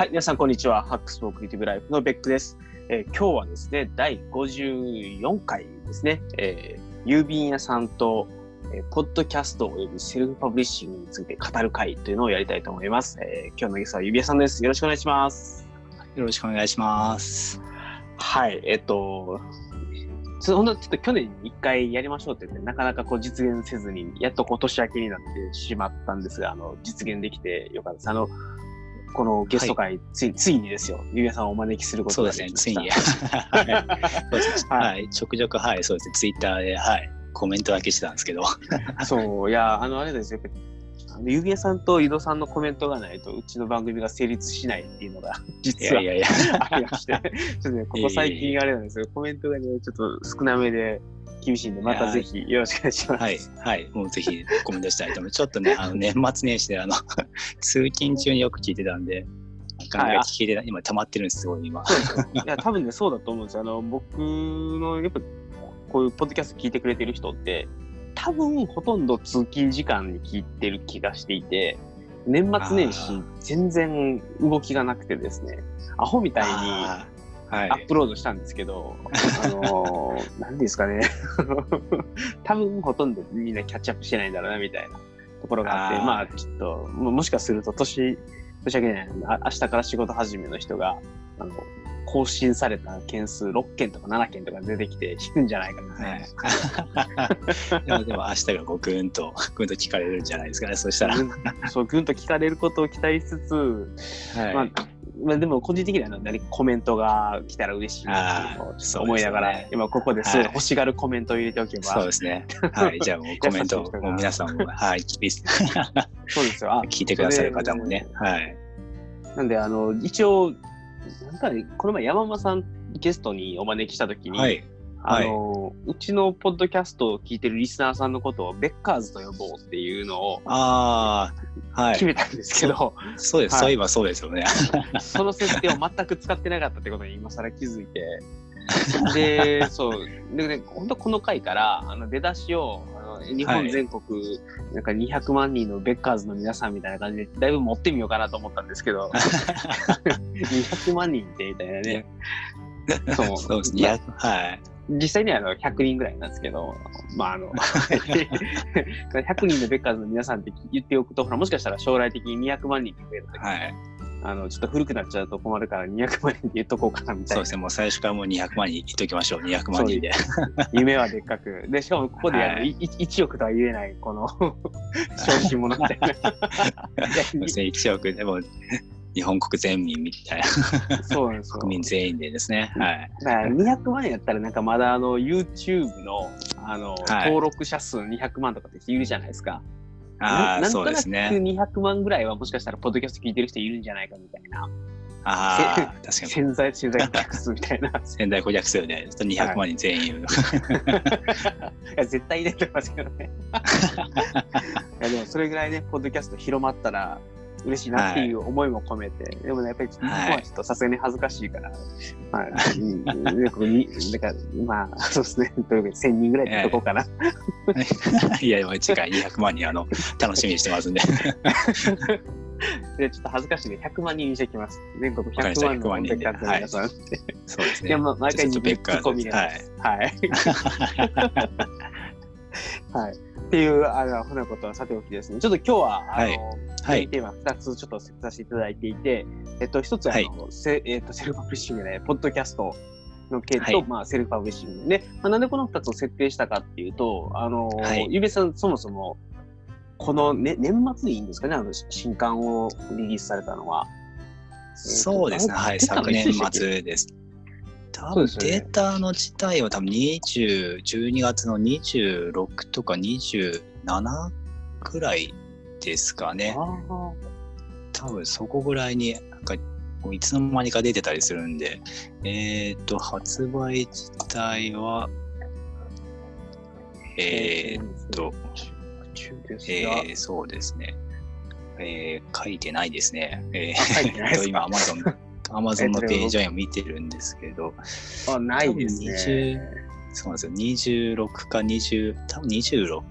はい、皆さん、こんにちは。 Hacks for Creative Life のベックです。えー今日はですね、第54回ですね、えー郵便屋さんと、えーポッドキャストおよびセルフパブリッシングについて語る会というのをやりたいと思います。えー今日のゲストは郵便屋さんです。よろしくお願いします。よろしくお願いします。はい、えっと、ちょほんとちょっと去年に一回やりましょうって言って、なかなかこう実現せずに、やっとこう年明けになってしまったんですが、あの、実現できてよかったです。あの、このゲスト会、ついついにですよ、ゆうやさんをお招きすることそうですね、ができまついに。した。はいそうですねはい。はい、ちょくちょく、はい、そうですね、ツイッターで、はい、コメントだけしてたんですけど、そう、いや、あの、あれですよ、ゆうやさんと井戸さんのコメントがないと、うちの番組が成立しないっていうのが、い実はいややいや、ありまして、ちょっとね、ここ最近あれなんですよ、コメントがね、ちょっと少なめで厳しいんで、またぜひよろしくお願いします。はい、はい、もうぜひコメントしたいと思います。ちょっとね、あの年末年始で、あの、通勤中によく聞いてたんで、なかなか聞いてない、今溜まってるんです、すごい今。いや、多分ね、そうだと思うんですよ。あの、僕の、やっぱ、こういうポッドキャスト聞いてくれてる人って、多分、ほとんど通勤時間に聞いてる気がしていて、年末年始あ、全然動きがなくてですね、アホみたいにはい。アップロードしたんですけど、あのー、なんですかね、多分、ほとんどみんなキャッチアップしてないんだろうな、みたいなところがあって、まあ、ちょっと、ももしかすると、年、年明けないあ明日から仕事始めの人が、あの、更新された件数6件とか7件とか出てきて引くんじゃないかな、はい、でも、でも明日がこうぐんと、ぐんと聞かれるんじゃないですかね、そしたら。うんそう、ぐんと聞かれることを期待しつつ、はい。まあ、まあ、でも個人的にはコメントが来たら嬉しいなと思いながら、ね今ここですごい欲しがるコメントを入れておけば、そうですね。はい。じゃあもう コメント皆さんも、はい、リス そうですよ。あ聞いてくださる方もね。はい。なんで、あの、一応、なんかね、この前山間さんゲストにお招きしたときに、はい。あの、うちのポッドキャストを聞いてるリスナーさんのことをベッカーズと呼ぼうっていうのをああ、はい。決めたんですけど、そうです。はいそういえばそうですよね。その設定を全く使ってなかったってことに今更気づいて、で、そう、でね、本当この回から、あの、出だしを、あの日本全国、なんか200万人のベッカーズの皆さんみたいな感じで、だいぶ持ってみようかなと思ったんですけど、200万人ってみたいなね。そうそうですね。はい。実際にはあの100人ぐらいなんですけど、まああの、100人のベッカーズの皆さんって言っておくと、ほら、もしかしたら将来的に200万人に増えるとき、はい。あの、ちょっと古くなっちゃうと困るから200万人って言っとこうかなみたいうなそですね。もう最初からもう200万人言っときましょう。200万人で。夢はでっかく。で、しかもここであの、はいい1億とは言えない、この、小心者みたいな。い そうですね。1億でも、日本国全民みたいやそうなんですな、よ。国民全員でですね。はい。だから200万円やったらなんかまだあの YouTube のあの、はい登録者数200万とかって人いるじゃないですか。ああ、なそうですね。200万ぐらいはもしかしたらポッドキャスト聞いてる人いるんじゃないかみたいな。ああ、確かに。潜在潜在客数みたいな。い仙台顧客数で、200万人全員いる。や絶対入れてますけどね。いやでもそれぐらいね、ポッドキャスト広まったら嬉しいなっていう思いも込めて、でもね、やっぱり日本はちょっとさすがに恥ずかしいから、まあ、うんから、まあ、そうですね、というわけで1000人ぐらいってとこうかな。いや、もう次回200万人、あの、楽しみにしてますんで。で、ちょっと恥ずかしいんで、100万人にしてきます。全国わかりました100万の100万人でベッカーズの皆さん。そうですね。いや、まあ、毎回ちょっとベッカーズツッコミで。はい。はい。っていう、あの、ふなことはさておきですね。ちょっと今日は、あの、はいはいテーマ2つちょっとさせていただいていて、えっと、一つは、あの、せえっと、セルフパブリッシングで、ポッドキャストの系と、はいまあ、セルフパブリッシングね。まあ、なんでこの2つを設定したかっていうと、あの、はいゆうべさん、そもそも、この、ね、年末でいいんですかね、あの、新刊をリリースされたのは。そうですね。はい。昨年末です。多分データの自体は多分20、12月の26とか27くらいですかね。多分そこぐらいに、なんか、いつの間にか出てたりするんで、えっ、と、発売自体は、えー、っと、中ですえが、ー、そうですね。えー、書いてないですね。えー、今、アマゾン、アマゾンのページを今見てるんですけど、あ、ないですね20。そうなんですよ。26か20、多分26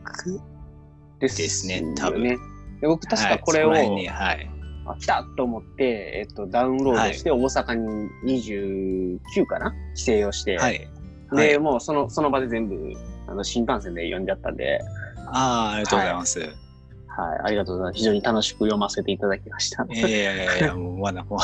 ですですね多分ね。で僕確はいかこれを、そこら辺にはい。あ来たと思って、えっと、ダウンロードして、大阪に29かな？帰省をして、はい。で、はいもうその、その場で全部、あの、新幹線で読んじゃったんで、ああ、ありがとうございます。はい、ありがとうございます。非常に楽しく読ませていただきました。いやいやいやもうまだもう、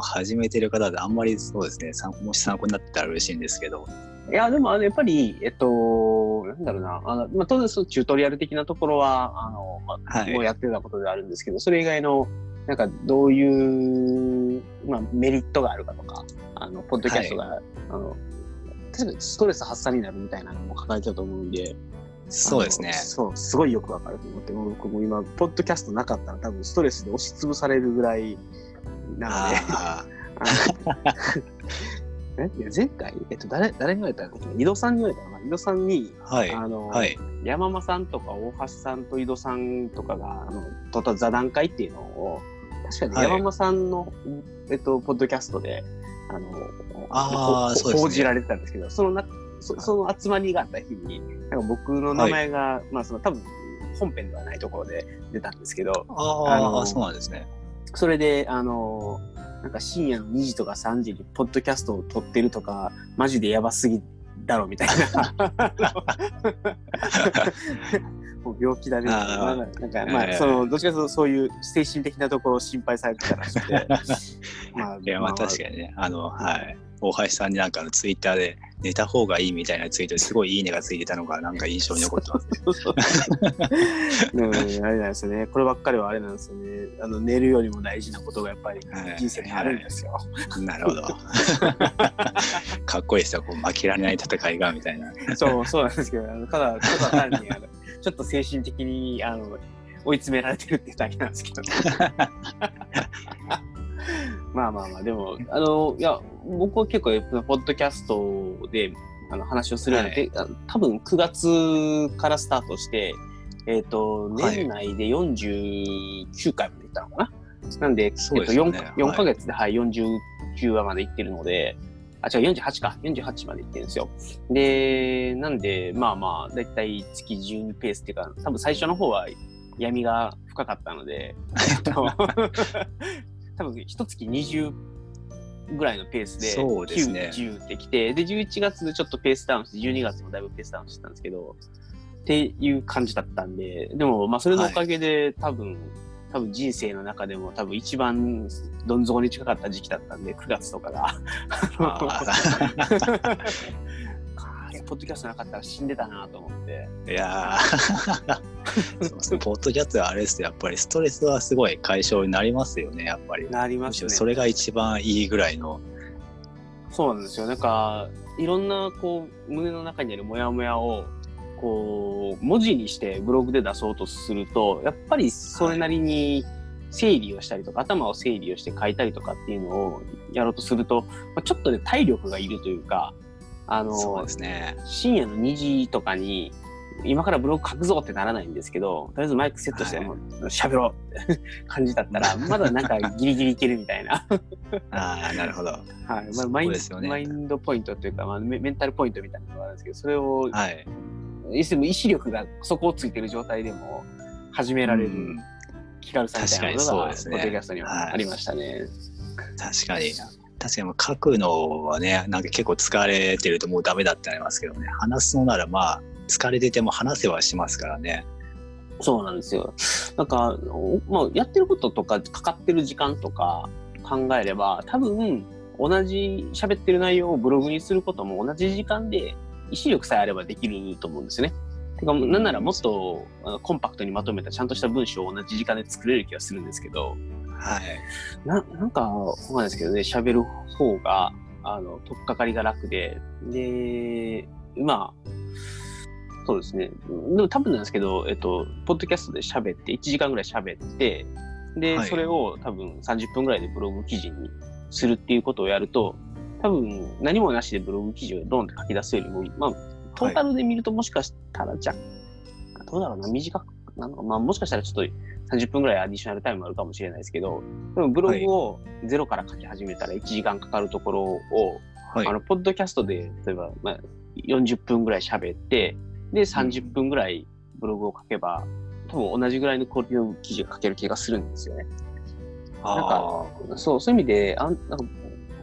始めてる方であんまりそうですね、参もし参考になってたら嬉しいんですけど。いや、でも、あの、やっぱり、えっと、なんだろうな、あの、まあ、当然、そのチュートリアル的なところは、あの、まあ、はいもうやってたことではあるんですけど、それ以外の、なんか、どういう、まあ、メリットがあるかとか、あの、ポッドキャストが、あの、確かにストレス発散になるみたいなのも書かれてたと思うんで、そうですね。そう、すごいよくわかると思って、僕も今、ポッドキャストなかったら多分ストレスで押しつぶされるぐらいなので、の えいや前回、えっと、誰、誰に言われたの？井戸さんに言われたの？かな井戸さんに、あはい。あの、はい。山間さんとか大橋さんと井戸さんとかが、あの、とった座談会っていうのを、確かにはい山間さんの、えっと、ポッドキャストで、あの、ほあ報じられてたんですけど、そのな、そその集まりがあった日に、なんか僕の名前が、まあ、その多分、本編ではないところで出たんですけど、ああそうなんですね。それで、あの、なんか深夜の2時とか3時にポッドキャストを撮ってるとか、マジでやばすぎだろみたいな。もう病気だねな。あーなんか、まあ、ええその、どっちかというとそういう精神的なところを心配されてたらしくて。まあ、いや、まあ確かにね、あの、はい。大橋さんになんかツイッターで寝た方がいいみたいなツイートですごいいいねがついてたのがなんか印象に残ってます。そうそううん、あれなんですよね。こればっかりはあれなんですよね。あの寝るよりも大事なことがやっぱりはい人生にあるんですよ。なるほど。かっこいいですよ。こう負けられない戦いがみたいな。そう、そうなんですけど、あのただ、ただ単に、あの、ちょっと精神的に、あの、追い詰められてるってだけなんですけど、まあまあまあ、でも、あの、いや、僕は結構、ポッドキャストで、あの、話をするようになって、あの多分9月からスタートして、えっ、と、はい年内で49回までいったのかな？なんで、そうえっと、4, ですよね4ヶ月で、はい、49話までいってるので、あ、違う、48か。48までいってるんですよ。で、なんで、まあまあ、だいたい月12ペースっていうか、多分最初の方は闇が深かったので、えっと 多分一月20ぐらいのペースで、そうですね9、10ってきて、で、11月でちょっとペースダウンして、12月もだいぶペースダウンしてたんですけど、っていう感じだったんで、でも、まあ、それのおかげで、多分、多分人生の中でも多分一番どん底に近かった時期だったんで、9月とかが。ポッドキャストなかったら死んでたなと思って。いやー そうですね。ポッドキャストはあれですよやっぱりストレスはすごい解消になりますよね、やっぱり。なりますね。むしろそれが一番いいぐらいの。そうなんですよ。なんか、いろんな、こう、胸の中にあるモヤモヤを、こう、文字にしてブログで出そうとすると、やっぱりそれなりに整理をしたりとか、頭を整理をして書いたりとかっていうのをやろうとすると、まあ、ちょっとね、体力がいるというか、あのそうで、すね。深夜の2時とかに、今からブログ書くぞってならないんですけど、とりあえずマイクセットして、はいもう喋ろうって 感じだったら、まだなんかギリギリいけるみたいな。ああ、なるほど。はい。まあ、マインねマインドポイントというか、まあメ、メンタルポイントみたいなのがあるんですけど、それを、はい。いつでも意志力が底をついてる状態でも始められるうん気軽さみたいなのが、ポッドキャストにははいありましたね。確かに。確かに書くのはね、なんか結構疲れてるともうダメだってなりますけどね、話すのならまあ、疲れてても話せはしますからね。そうなんですよ。なんか、まあ、やってることとか、かかってる時間とか考えれば、多分、同じ喋ってる内容をブログにすることも同じ時間で、意志力さえあればできると思うんですよね。てか、なんならもっとコンパクトにまとめたちゃんとした文章を同じ時間で作れる気がするんですけど、はい。ななんか、わかんないですけどね、喋る方が、あの、とっかかりが楽で、で、まあ、そうですね。でも多分なんですけど、えっと、ポッドキャストで喋って、1時間ぐらい喋って、で、はいそれを多分30分ぐらいでブログ記事にするっていうことをやると、多分何もなしでブログ記事をドンって書き出すよりも、まあ、トータルで見るともしかしたら若干、どうだろうな、短くなのか、まあもしかしたらちょっと30分ぐらいアディショナルタイムあるかもしれないですけど、でもブログをゼロから書き始めたら1時間かかるところを、はいあ。の、ポッドキャストで、例えば、まあ、40分ぐらい喋って、で、30分ぐらいブログを書けば、多分同じぐらいのクオリティの記事が書ける気がするんですよね。なんか、そう、そういう意味で、あんなんか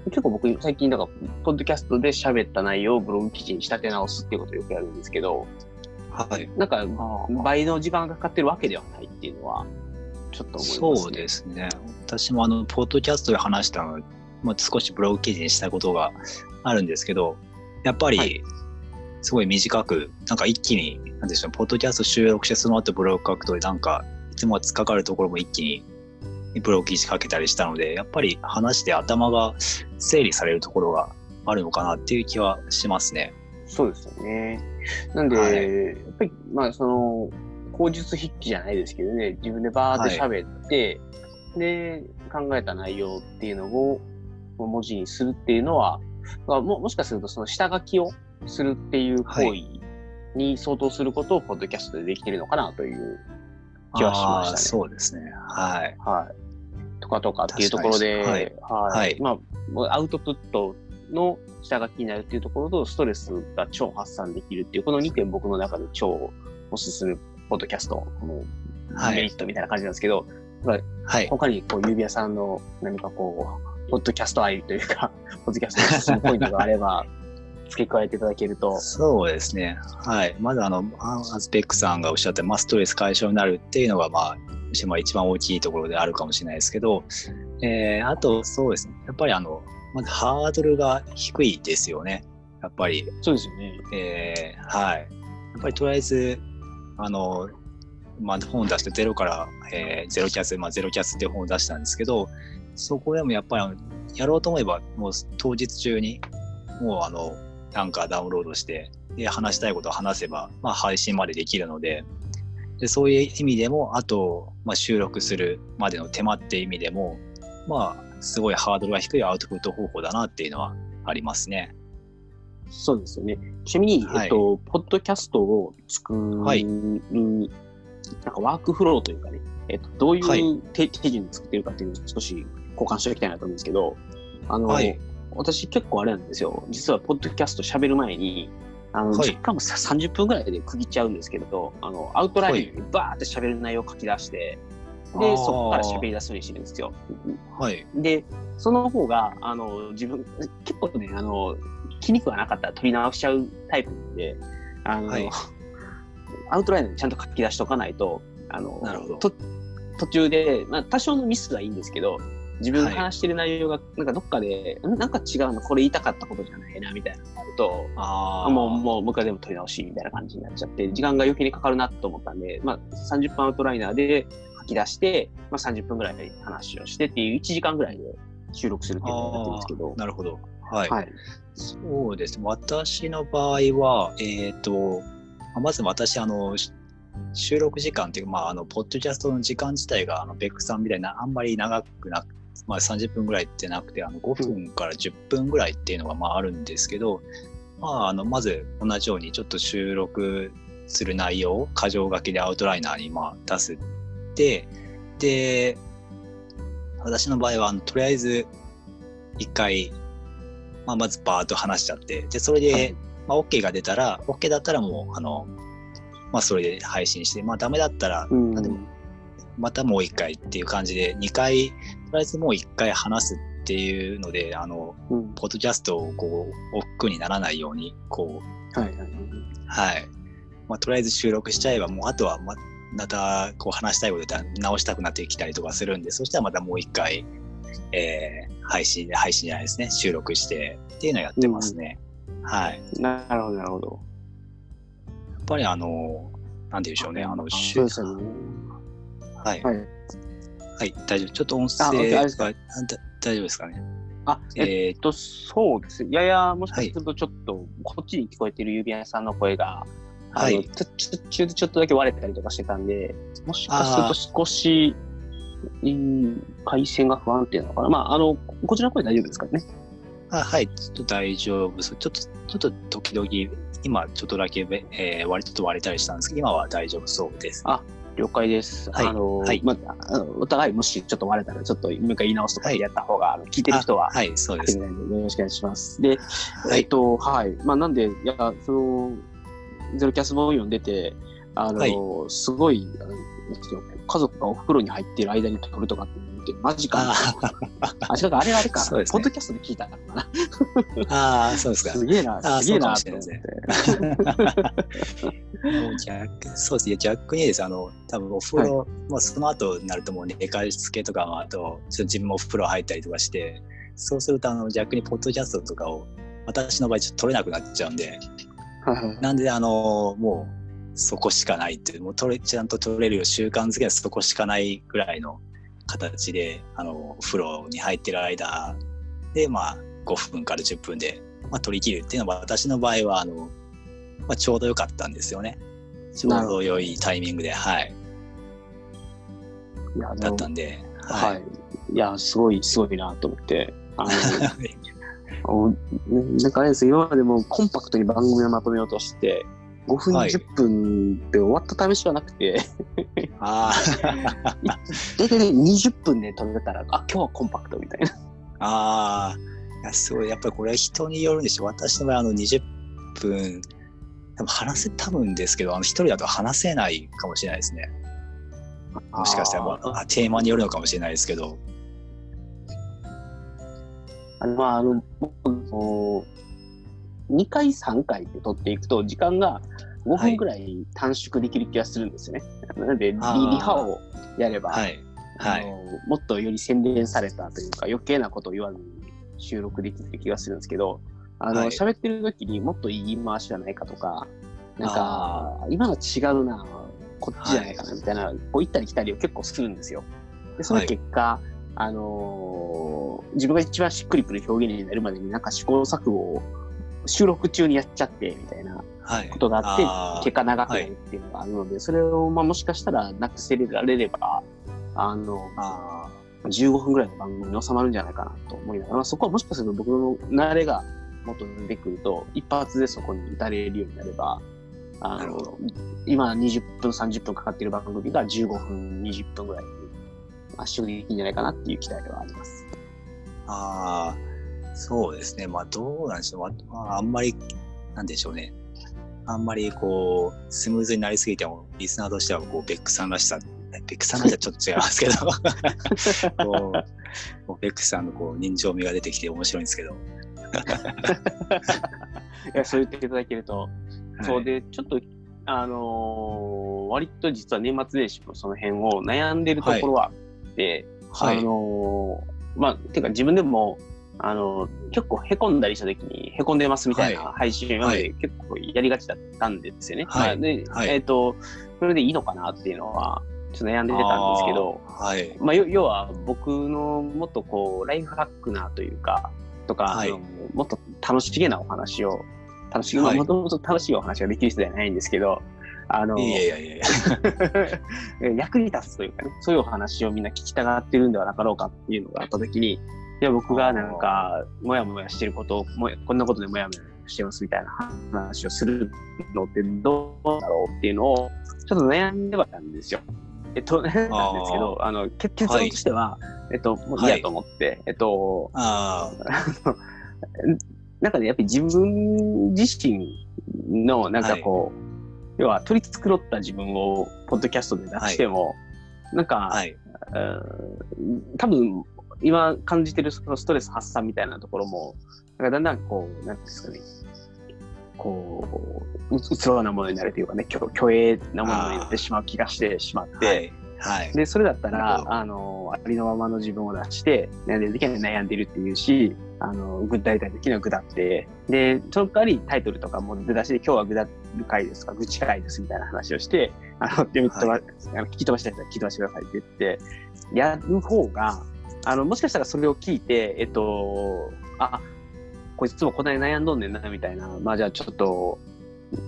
結構僕、最近、なんか、ポッドキャストで喋った内容をブログ記事に仕立て直すっていうことをよくやるんですけど、はい。なんか、倍の時間がかかってるわけではないっていうのは、ちょっと思います、ね。そうですね。私もあの、ポッドキャストで話したの、まあ、少しブログ記事にしたことがあるんですけど、やっぱはり、すごい短く、なんか一気に、なんでしょう、ポッドキャスト収録して、その後ブログ書くと、なんか、いつもは突っかかるところも一気にブログ記事書けたりしたので、やっぱり話して頭が整理されるところがあるのかなっていう気はしますね。そうですよね。なんで、はいやっぱり、まあ、その、口述筆記じゃないですけどね、自分でバーって喋って、で、考えた内容っていうのを文字にするっていうのは、まあももしかするとその下書きをするっていう行為に相当することをポッドキャストでできてるのかなという気はしましたねそうですね。はい。はい。とかとかっていうところで、はいにはいはいまあ、アウトプットの下書きになるっていうところと、ストレスが超発散できるっていう、この2点僕の中で超おすすめポッドキャストのメリットみたいな感じなんですけど、はい。他にこう、指輪さんの何かこう、ポッドキャスト愛というか、ポッドキャストのおすすめポイントがあれば、付け加えていただけると。そうですね。はい。まずあの、あアズペックさんがおっしゃった、まあ、ストレス解消になるっていうのが、まあ一番大きいところであるかもしれないですけど、えー、あと、そうですね。やっぱりあの、まずハードルが低いですよね。やっぱり。そうですよね。えー、はい。やっぱりとりあえず、あの、まあ、本出してゼロから、えーゼロキャス、まあ、ゼロキャスっていう本を出したんですけど、そこでもやっぱりやろうと思えば、もう当日中に、もうあの、アンカーダウンロードして、で、話したいことを話せば、まあ、配信までできるので、でそういう意味でも、あと、まあ、収録するまでの手間っていう意味でも、まあ、すごいハードルが低いアウトプット方法だなっていうのはありますね。そうですよね。ちなみに、はいえっと、ポッドキャストを作る、はいなんかワークフローというかね、えっと、どうはいいう手,、手順で作ってるかっていうのを少し交換しておきたいなと思うんですけど、あの、はい私結構あれなんですよ。実はポッドキャスト喋る前に、あの、はい時間もさ30分ぐらいで区切っちゃうんですけど、あの、アウトラインにバーって喋る内容を書き出して、で、そこから喋り出すようにしてるんですよ。はい。で、その方が、あの、自分、結構ね、あの、気に食わなかったら取り直しちゃうタイプなんで、あの、はい。アウトラインでちゃんと書き出しとかないと、あの、なるほど。と途中で、まあ、多少のミスはいいんですけど、自分がはい。話してる内容が、なんかどっかで、んなんか違うの、これ言いたかったことじゃないな、みたいなのがあると、あー。もう、もう、もう一回でも取り直し、みたいな感じになっちゃって、時間が余計にかかるなと思ったんで、まあ、30分アウトライナーで書き出して、まあ、30分ぐらいで話をしてっていう1時間ぐらいで収録するっていうのをやってるんですけど、なるほど。はい。はい。そうですね。私の場合は、えっ、と、まず私、あの、し収録時間っていうか、まあ、あの、ポッドキャストの時間自体が、あの、ベックさんみたいな、あんまり長くなく、まあ、30分ぐらいってなくて、あの、5分から10分ぐらいっていうのが、まあ、あるんですけど、まあ、あの、まず、同じように、ちょっと収録する内容を、箇条書きでアウトライナーに、まあ、出す。で、で、私の場合は、あの、とりあえず、一回、まあ、まずバーッと話しちゃって、で、それで、はいまあ、OK が出たら、OK だったらもう、あの、まあ、それで配信して、まあ、ダメだったら、うんあでもまたもう一回っていう感じで、二回、とりあえずもう一回話すっていうので、あの、うんポッドキャストをこう、億劫にならないように、こう、はいはいはい。はい。まあ、とりあえず収録しちゃえば、もうあとはま、また、こう話したいことで直したくなってきたりとかするんで、そしたらまたもう一回、えー、配信、配信じゃないですね、収録してっていうのをやってますね。はい。やなるほど、なるほど。っぱりあの、なんて言うんでしょうね、あの、しそうですよね。はい。はい。はい、大丈夫。ちょっと音あ声が大丈夫ですかね？あ、えー、と、そうです。やや、もしかするとちょっと、こっちに聞こえてる指輪さんの声が、はい。ちょ途中でちょっとだけ割れたりとかしてたんで、もしかすると少し、うん回線が不安定なのかな。まあ、あの、こちらの声大丈夫ですかね。あはい、ちょっと大丈夫です。ちょっと、ちょっと時々、今ちょっとだけ、えー割ちょっと割れたりしたんですけど、今は大丈夫そうです。あ了解です。はいあの、はいまあ、お互いもしちょっと割れたら、ちょっともう一回言い直すとかはいやった方が、あの聞いてる人は、あはい、そうです。よろしくお願いします。で、はいえっと、はい。まあ、なんで、いや、その、ゼロキャス本を読んでて、あの、はいすごい、家族がお風呂に入っている間に撮るとかって、って、マジか。あ、違うか、あれあれか、ねポッドキャストで聞いたのかな。ああ、そうですか。すげえな、あすげえな思れって。そうですね、逆にです。あの、多分お風呂、もうその後になるともう寝かしつけとかも、あと、ちょっと自分もお風呂入ったりとかして、そうすると、あの、逆にポッドキャストとかを、私の場合ちょっと取れなくなっちゃうんで、なんで、あの、もう、そこしかないっていう、もう取れ、ちゃんと取れるよう習慣づけはそこしかないぐらいの形で、あの、お風呂に入ってる間で、まあ、5分から10分で、まあ、取り切るっていうのは、私の場合は、あの、まあ、ちょうど良かったんですよね。ちょうど良いタイミングで、はい、だっもたんで、はい。いや、すごい、すごいなと思って。あの おなんかあれです今までもコンパクトに番組をまとめようとして、5分、はい10分で終わった試しはなくて、あ 大体ね、20分で撮れたら、あ、今日はコンパクトみたいな。あ、ああ、いや、すごい、やっぱりこれは人によるんでしょう。私の場合、あの、20分、多分話せ、多分ですけど、あの、一人だと話せないかもしれないですね。もしかしたら、まあ、あテーマによるのかもしれないですけど。あの、まあ、あの、もう2回、3回って撮っていくと、時間が5分ぐらい短縮できる気がするんですよね。なので、リハをやれば、はい。はい。あのもっとより洗練されたというか余計なことを言わずに収録できる気がするんですけどあのはい喋、ってる時にもっと言い回しはないかとかなんあか今の違うなこっちじゃないかなみたいな、こう行ったり来たりを結構するんですよ。でその結果、あのー自分が一番しっくりくる表現になるまでになんか試行錯誤を収録中にやっちゃってみたいなはい。ことがあってあー。結果長くなるっていうのがあるので、それをまあもしかしたらなくせられればあのあ15分ぐらいの番組に収まるんじゃないかなと思いながら、まあ、そこはもしかすると僕の慣れがもっと出てくると、一発でそこに至れるようになれば、あの今20分、30分かかっている番組が15分、20分ぐらいに圧縮できるんじゃないかなっていう期待はあります。あー、そうですね。まあ、どうなんでしょう。まあ、あんまり、なんでしょうね。あんまりこう、スムーズになりすぎても、リスナーとしては、こう、ベックさんらしさ、ベックさんらしさちょっと違いますけど、こう、ベックさんのこう人情味が出てきて面白いんですけど。いやそう言っていただけると、そうはいで、ちょっと、あのー割と実は年末年始もその辺を悩んでるところはあって、はい。あのーまあ、てか自分でも、あのー結構へこんだりした時にへこんでますみたいなは配信を今まで結構やりがちだったんですよね。はい。まあではい。えっ、と、それでいいのかなっていうのは、ちょっと悩んでたんですけど、はい。まあ、要要は僕のもっとこう、ライフハックなというか、とか、はい。もっと楽しげなお話を、楽しげな、はい。もともと楽しいお話ができる人ではないんですけど、あの、いやいやいやいや。役に立つというかね、そういうお話をみんな聞きたがってるんではなかろうかっていうのがあったときに、いや、僕がなんか、もやもやしてることを、もやこんなことでもやもやしてますみたいな話をするのってどうだろうっていうのを、ちょっと悩んではいたんですよ。えっと、なんですけど、あの、結結論としては、えっと、もう嫌と思って、えっと、あ なんかね、やっぱり自分自身の、なんかこう、要は取り繕った自分をポッドキャストで出しても、なんか、あ、はい。うん多分今感じてるそのストレス発散みたいなところも、なんかだんだんこう、なんですかね、こう、うつろなものになるというかね、虚虚栄なものになってしまう気がしてしまって、はい。はい。で、それだったらあの、ありのままの自分を出して、悩んでる時は悩んでるっていうし、あの、具体的には具だって、で、その代わりタイトルとかも出だしで、今日は具だる回ですとか、愚痴回ですみたいな話をして、あの、読み飛ば、はあの聞き飛ばしたやつは聞き飛ばしてくださいって言って、やる方が、あの、もしかしたらそれを聞いて、えっと、あ、こいつもこない悩んどんねんな、みたいな、まあじゃあちょっと、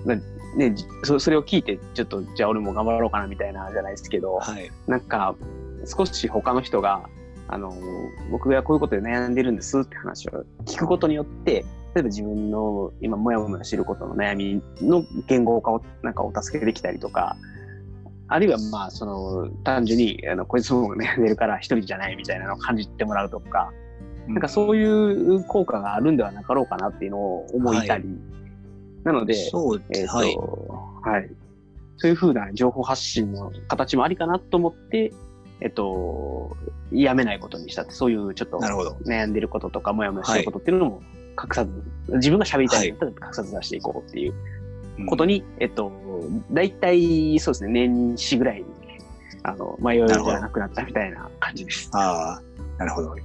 なね、じそそれを聞いて、ちょっと、じゃあ俺も頑張ろうかな、みたいな、じゃないですけど、はい。なんか、少し他の人が、あの、僕がこういうことで悩んでるんですって話を聞くことによって、例えば自分の今、もやもやしてることの悩みの言語化をなんかお助けできたりとか、あるいはまあ、その、単純に、あの、こいつも悩んでるから一人じゃないみたいなのを感じてもらうとか、なんかそういう効果があるんではなかろうかなっていうのを思いたり、なので、そうえっ、と、はい。はい。そういうふうな情報発信の形もありかなと思って、えっと、やめないことにしたって、そういうちょっと。悩んでることとか、もやもやしてることっていうのも隠さず、自分が喋りたいんだったら隠さず出していこうっていうことに、えっと、大体そうですね、年始ぐらいに、あの、迷いがなくなったみたいな感じです。ああ、なるほど。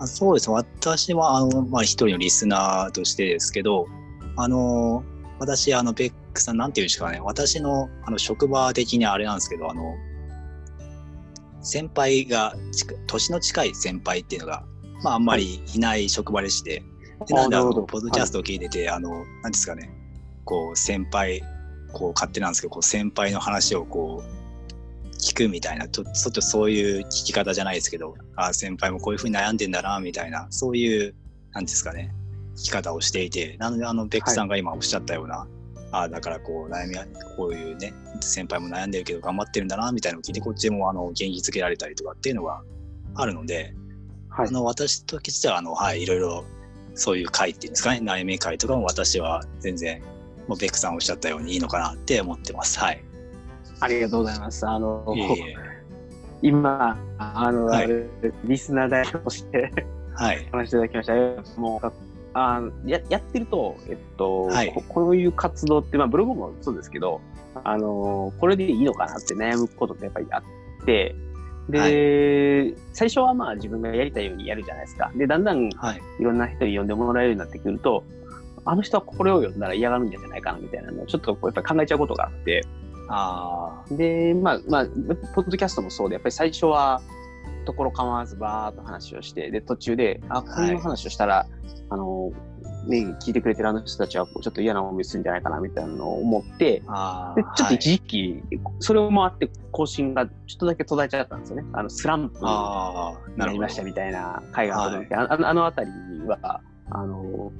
あそうです。私は、あの、まあ、一人のリスナーとしてですけど、あの、私、あの、ベックさん、なんていうんですかね、私の、あの、職場的にあれなんですけど、あの、先輩が、年の近い先輩っていうのが、まあ、あんまりい。ない職場でして、でなんで、あの、ポッドキャストを聞いてて、あの、なんですかね、こう、先輩、こう、勝手なんですけど、こう、先輩の話を、こう、聞くみたいなちょちょっとそういう聞き方じゃないですけどあ先輩もこういうふうに悩んでんだなみたいなそういうなんですかね聞き方をしていてなのであのベックさんが今おっしゃったような、はい、あだからこう悩みはこういうね先輩も悩んでるけど頑張ってるんだなみたいなのを聞いてこっちもあの元気づけられたりとかっていうのがあるので、はい、あの私としてはあの、はい、いろいろそういう会っていうんですかね悩み会とかも私は全然もうベックさんおっしゃったようにいいのかなって思ってます。はいありがとうございます。あの、今、あの、はい、リスナー代表としてはい、話していただきました。もうあややってると、えっと、はい、ここういう活動って、まあ、ブログもそうですけど、あのこれでいいのかなって悩むことってやっぱりあって、で、はい、最初はまあ自分がやりたいようにやるじゃないですか。で、だんだんい。ろんな人に呼んでもらえるようになってくると、あの人はこれを読んだら嫌がるんじゃないかなみたいなのをちょっとこうやっぱ考えちゃうことがあって、あで、まあ、まあ、ポッドキャストもそうで、やっぱり最初は、ところ構わずバーっと話をして、で、途中で、あ、こんな話をしたら、はい、あの、ね、聞いてくれてるあの人たちはちょっと嫌な思いするんじゃないかなみたいなのを思って、でちょっと一時期、はい、それもあって更新がちょっとだけ途絶えちゃったんですよね。あのスランプになりましたみたいな会があるので、ああの辺りは、あの、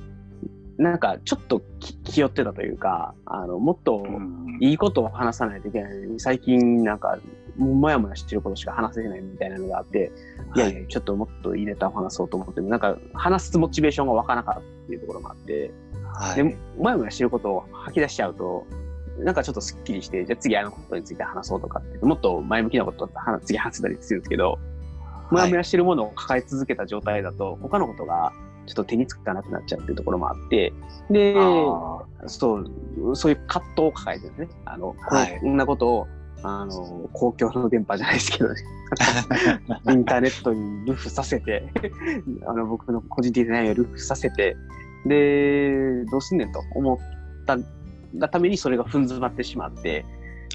なんかちょっと気負ってたというか、あの、もっといいことを話さないといけないのに、最近なんか、もやもやしてることしか話せないみたいなのがあって、い、やいや、ちょっともっといいネタを話そうと思っても、なんか話すモチベーションが湧かなかったっていうところもあって、はい、で、もやもやしてることを吐き出しちゃうと、なんかちょっとスッキリして、じゃあ次あのことについて話そうとかって、もっと前向きなこと次話せたりするんですけど、もやもやしてるものを抱え続けた状態だと、他のことがちょっと手につかなくなっちゃうっていうところもあって、で、そう、そういう葛藤を抱えてるね。あの、はい、こんなことを、あの、公共の電波じゃないですけどね。インターネットにルフさせてあの、僕の個人的な悩みをルフさせて、で、どうすんねんと思ったがためにそれが踏ん詰まってしまって、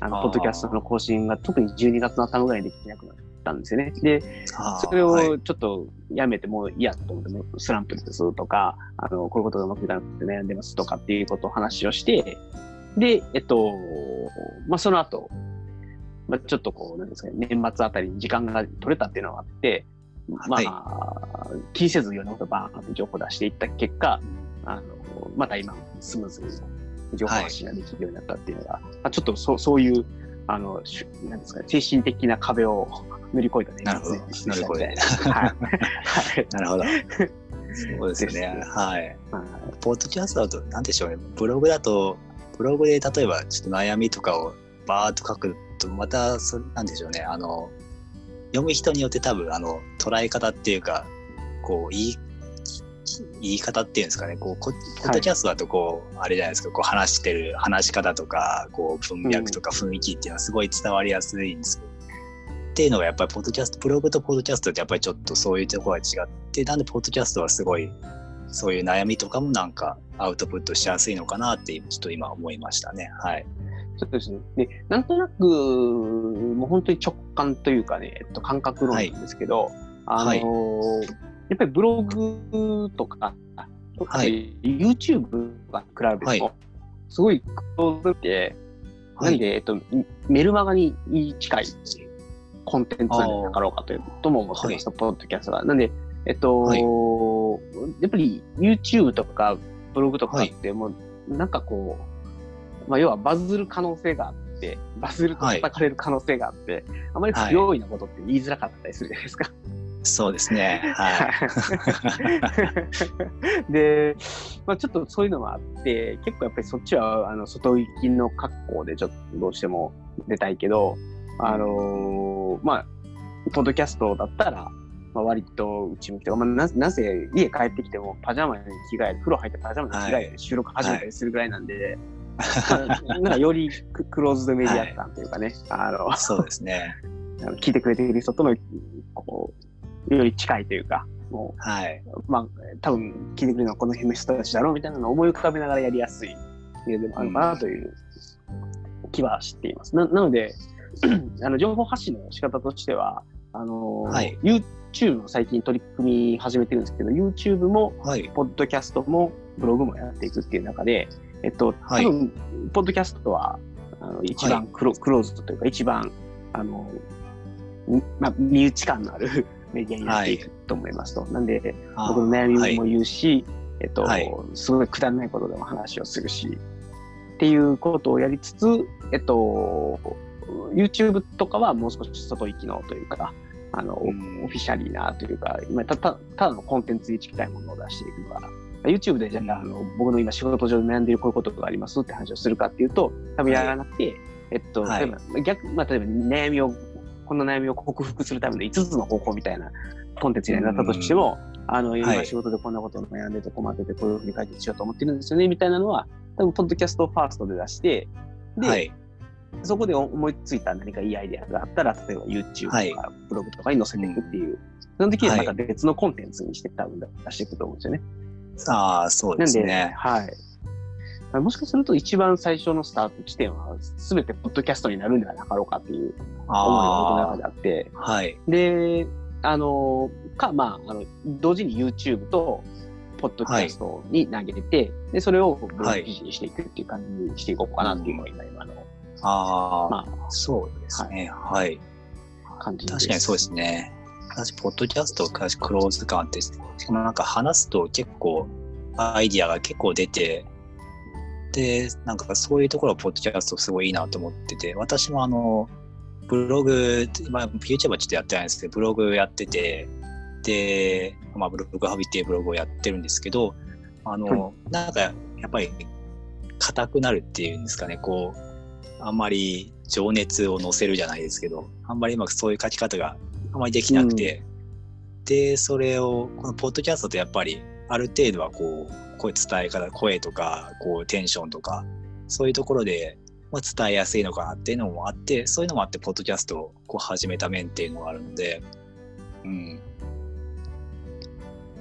あの、ポッドキャストの更新が特に12月の頭ぐらいにできなくなったんですよね。で、それをちょっとやめてもう嫌と思って、スランプですとか、あの、こういうことがうまくいかなくて悩んでますとかっていうことを話をして、で、えっと、まあ、その後、まあ、ちょっとこう、なんですかね、年末あたりに時間が取れたっていうのがあって、まあ、はい、気にせずいろんなことバーンって情報を出していった結果、あの、また今、スムーズに情報発信ができるようになったっていうのが、はい、ちょっとそうそういう、あの、なんですかね、精神的な壁を乗り越えたね。なるほど。乗り越えた。なるほど。そうですね。はい。ポッドキャストだと、なんでしょうね。ブログだと、ブログで例えばちょっと悩みとかをバーッと書くと、また、そなんでしょうね。あの、読む人によって多分、あの、捉え方っていうか、こう、言い、言い方っていうんですかね。こう、ポッドキャストだとこう、はい、あれじゃないですか。こう、話してる話し方とか、こう、文脈とか雰囲気っていうのはすごい伝わりやすいんですけど、っていうのがやっぱりポッドキャスト、ブログとポッドキャストってやっぱりちょっとそういうところが違って、なんでポッドキャストはすごいそういう悩みとかもなんかアウトプットしやすいのかなってちょっと今思いましたね。はい。そうですね。で、なんとなく、もう本当に直感というかね、えっと、感覚論なんですけど、はい、あのーはい、やっぱりブログとか、はい、YouTube が比べると、すごいクローズで、なんで、えっと、メルマガに近いコンテンツになかろうかというとも思ってます、ポッドキャストが。なんで、えっと、はい、やっぱり YouTube とかブログとかってもう、なんかこう、まあ、要はバズる可能性があって、バズると叩かれる可能性があって、はい、あまり不用意なことって言いづらかったりするじゃないですか。そうですね。はい。で、まあ、ちょっとそういうのもあって、結構やっぱりそっちはあの外行きの格好でちょっとどうしても出たいけど、あのー、まあ、ポッドキャストだったら、まあ、割とうち向きとか、まあ、ななぜ家帰ってきてもパジャマに着替える、風呂入ってパジャマに着替えて収録始めたりするぐらいなんで、なんかよりククローズドメディア感というかね、あの、そうですね。聞いてくれている人との、こう、より近いというか、もはい。う、まあ、多分聞いてくれるのはこの辺の人たちだろうみたいなのを思い浮かべながらやりやすいメールでもあるかなという気はしています。ななので、あの情報発信の仕方としては、あの、はい。YouTube を最近取り組み始めてるんですけど、YouTube も、はい。ポッドキャストも、ブログもやっていくっていう中で、えっと、多はい。分、ポッドキャストは、あの一番クロ,、クローズドというか、一番、あの、みまあ、身内感のある メディアになっていくと思いますと。なんで、僕の悩みも言うし、えっと、はい。すごいくだらないことでも話をするし、っていうことをやりつつ、えっと、YouTube とかはもう少し外行きのというか、あの、うん。オフィシャリーなというか、今たたただのコンテンツに近いものを出していくのが、YouTube でじゃあ,、あの僕の今仕事上で悩んでいるこういうことがありますって話をするかっていうと、多分やらなくて、えっと、はい。例えば逆、まあ、例えば悩みを、この悩みを克服するための5つの方法みたいなコンテンツになったとしても、あの、今はい。仕事でこんなことを悩んでて困ってて、こういうふうに解決しようと思ってるんですよね、みたいなのは、多分、ポッドキャストをファーストで出して、で、はい。そこで思いついた何かいいアイデアがあったら、例えば YouTube とかはいブログとかに載せていくっていう、その時にはまた別のコンテンツにして多分出していくと思うんですよね。ああ、そうなんで、ですね。はい。もしかすると一番最初のスタート地点は全てポッドキャストになるんではなかろうかっていう思いが僕の中あであって、あ。はい。で、あの、か、まあ、あの、同時に YouTube と、ポッドキャストに投げて、で、それをブログ記事にしていくっていう感じにしていこうかなっていうのが今、今の、ああ、まそうですね。はい。あ、感じ。確かにそうですね。私、ポッドキャスト、クローズ感って、しかもなんか話すと結構、アイディアが結構出て、で、なんかそういうところはポッドキャストすごいいいなと思ってて、私もあの、ブログ、まあ、YouTube はちょっとやってないんですけど、ブログやってて、で、まあ、ブログハビっていうブログをやってるんですけど、あの、なんか、やっぱり、硬くなるっていうんですかね、こう、あんまり情熱を乗せるじゃないですけど、あんまりうまくそういう書き方があまりできなくて、で、それを、このポッドキャストってやっぱり、ある程度はこう、声伝え方、声とか、こう、テンションとか、そういうところで、まあ、伝えやすいのかなっていうのもあって、そういうのもあって、ポッドキャストをこう始めた面っていうのがあるので、うん。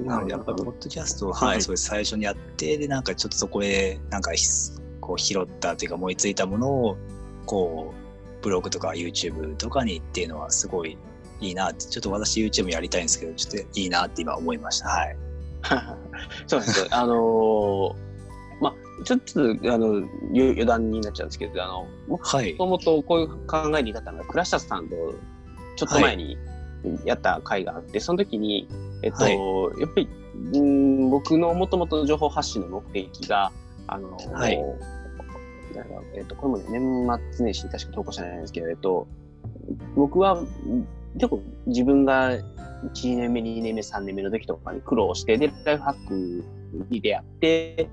なので、やっぱり、ポッドキャストを、ははい。い、そうです。最初にやって、で、なんかちょっとそこへ、なんかひ、こう、拾ったというか、思いついたものを、こう、ブログとか YouTube とかにっていうのは、すごいいいなって、ちょっと私 YouTube やりたいんですけど、ちょっといいなって今思いました。はい。そうなんですよ。あのーまあ、ちょっと、あの、よ余談になっちゃうんですけど、あの、もはい。ともとこういう考えに至ったのが、クラッシャーさんとちょっと前にやった回があって、その時に、えっと、はいやっぱり、うん僕のもともとの情報発信の目的が、あの、はいえっと、これもね、年末年始に確か投稿してないんですけど、えっと、僕は、うん結構自分が1年目、2年目、3年目の時とかに苦労して、で、ライフハックに出会って、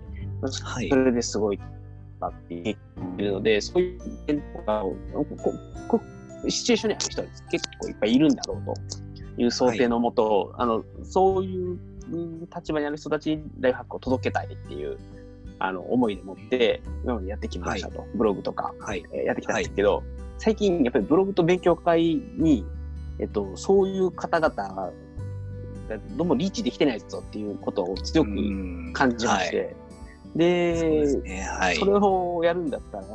はいそ。れですごいなって言ってるので、そういう点とかをここシチュエーションにある人は結構いっぱいいるんだろうという想定のもと、あのそういううん立場にある人たちにライフハックを届けたいっていうあの思いでもって今までやってきましたと、ブログとか、はい。えーやってきたんですけど、最近やっぱりブログと勉強会に、えっと、そういう方々がどうもリーチできてないぞっていうことを強くうん感じまし。て、でですね。はい。それをやるんだったら、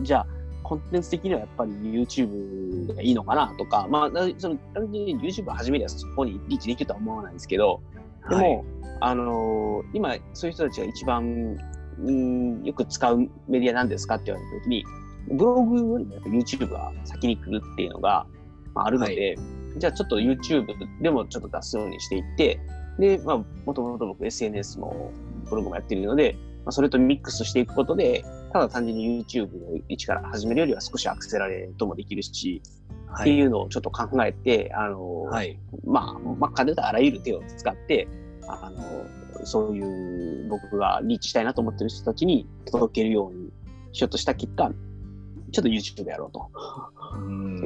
じゃあ、コンテンツ的にはやっぱり YouTube がいいのかなとか、まあ、なその単純に YouTube を始めりゃそこにリーチできるとは思わないんですけど、でも、はいあのー今、そういう人たちが一番、うん、よく使うメディアなんですかって言われたときに、ブログよりもやっぱ YouTube が先に来るっていうのが、まあ、あるので、じゃあちょっと YouTube でもちょっと出すようにしていって、で、まあ、もともと僕 SNS もブログもやっているので、まあ、それとミックスしていくことで、ただ単純に YouTube の位置から始めるよりは少しアクセラレートもできるし、ってはい。いうのをちょっと考えて、あのーはい。まあ、まあ、金であらゆる手を使って、あの、そういう僕がリーチしたいなと思ってる人たちに届けるようにしようとした結果、ちょっと YouTube やろうと。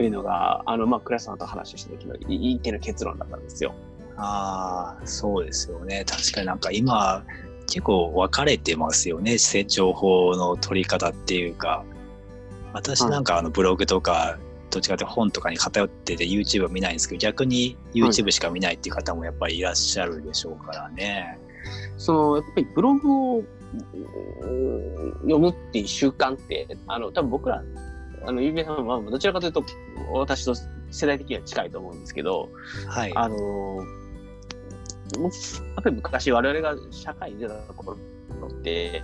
いうのが、あの、まあ、クラスさんと話をした時のいい手の結論だったんですよ。ああ、そうですよね。確かになんか今、結構分かれてますよね。情報の取り方っていうか。私なんかあのブログとか、どっちかというと本とかに偏ってて YouTube は見ないんですけど、逆に YouTube しか見ないっていう方もやっぱりいらっしゃるでしょうからね。その、やっぱりブログを読むっていう習慣って、あの、多分僕ら、あの、ゆうめさんはどちらかというと、私と世代的には近いと思うんですけど、はい。あの、やっぱり昔我々が社会に出た頃って、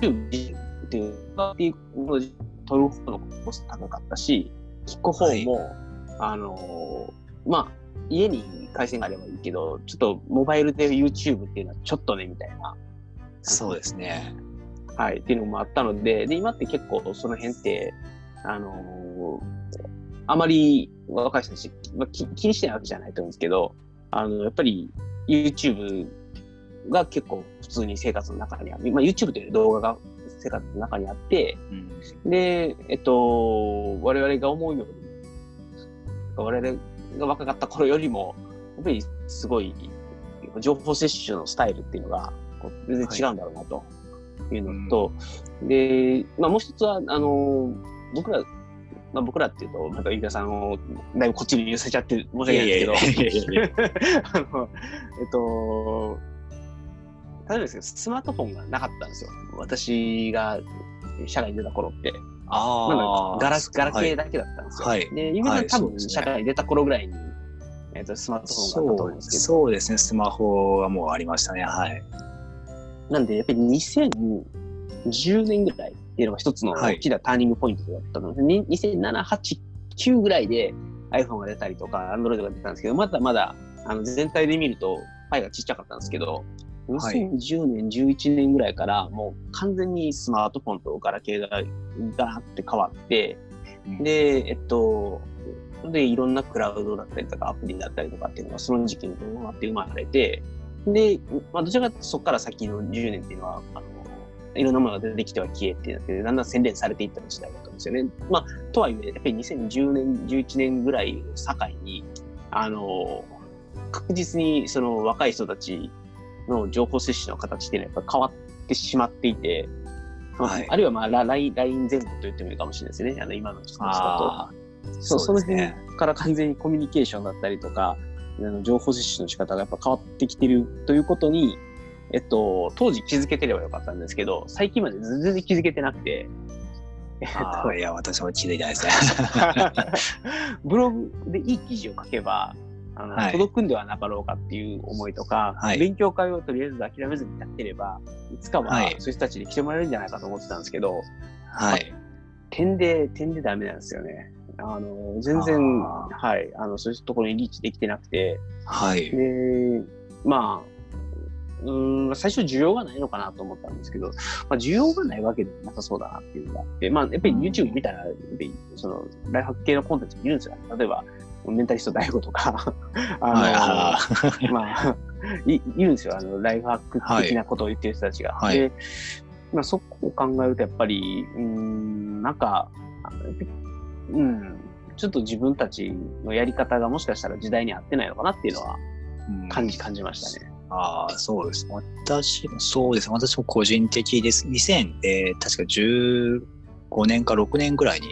っていうか、っていうのを取る方のコスト高かったし、聞く方も、はい、あの、まあ、家に回線があればいいけど、ちょっとモバイルで YouTube っていうのはちょっとね、みたいな。そうですね。はい、っていうのもあったので、で、今って結構その辺って、あのー、あまり若い人たち、まあ、気気にしてないわけじゃないと思うんですけど、あの、やっぱり YouTube が結構普通に生活の中にある。まあ、YouTube という動画が生活の中にあって、うん、で、えっと、我々が思うように、我々が若かった頃よりも、やっぱりすごい情報摂取のスタイルっていうのが全然違うんだろうなというのと、はい、で、まあもう一つは、あの、僕ら、まあ僕らっていうと、なんかゆかさんをだいぶこっちに寄せちゃって申し訳ないですけど、あの、えっと、例えばですけど、スマートフォンがなかったんですよ。私が社会に出た頃って。ああ。ガラガラケーだけだったんですよ。はい。で、ゆめさん、多分社会に出た頃ぐらいに、えっ、と、スマートフォンがあったと思うんですけど。そうですね、スマホはもうありましたね。はい。なんで、やっぱり2010年ぐらいっていうのが一つの大きなターニングポイントだったので、はい、2007、8、9ぐらいで iPhone が出たりとか、Android が出たんですけど、まだまだあの全体で見ると、パイがちっちゃかったんですけど、2010年、11年ぐらいからもう完全にスマートフォンとガラケーがガラって変わって、うん、で、えっと、で、いろんなクラウドだったりとかアプリだったりとかっていうのがその時期にどうなって生まれて、で、まあ、どちらかとそこから先の10年っていうのは、あの、いろんなものが出てきては消えってなって、だんだん洗練されていった時代だったんですよね。まあ、とはいえ、やっぱり2010年、11年ぐらいを境に、あの、確実にその若い人たちの情報摂取の形っていうのはやっぱ変わってしまっていて、はい、あるいはまあ LINE 前後と言ってもいいかもしれないですね。あの今の人たちだと。そう、その辺から完全にコミュニケーションだったりとか、あの情報摂取の仕方がやっぱ変わってきてるということに、えっと、当時気づけてればよかったんですけど、最近まで全然気づけてなくて、えっと、いや、私も気づいてないですね。ブログでいい記事を書けば、あの、はい、届くんではなかろうかっていう思いとか、はい、勉強会をとりあえず諦めずにやってれば、いつかはそういう人たちに来てもらえるんじゃないかと思ってたんですけど、はい。点で、点でダメなんですよね。あの、全然、はい、あの、そういうところにリーチできてなくて、はい。で、まあ、うん最初需要がないのかなと思ったんですけど、まあ、需要がないわけでもなさそうだなっていうのがあって、まあ、やっぱり YouTube 見たら、その、ライフハック系のコンテンツ見るんですよ。例えば、メンタリスト大悟とか あの、まあい、いるんですよ。あの、ライフハック的なことを言ってる人たちが。はい、で、まあ、そこを考えると、やっぱり、うん、なんか、うん、ちょっと自分たちのやり方がもしかしたら時代に合ってないのかなっていうのは感じ、感じましたね。ああ、そうです。私もそうです。私も個人的です。2000、えー、確か15年か6年ぐらいに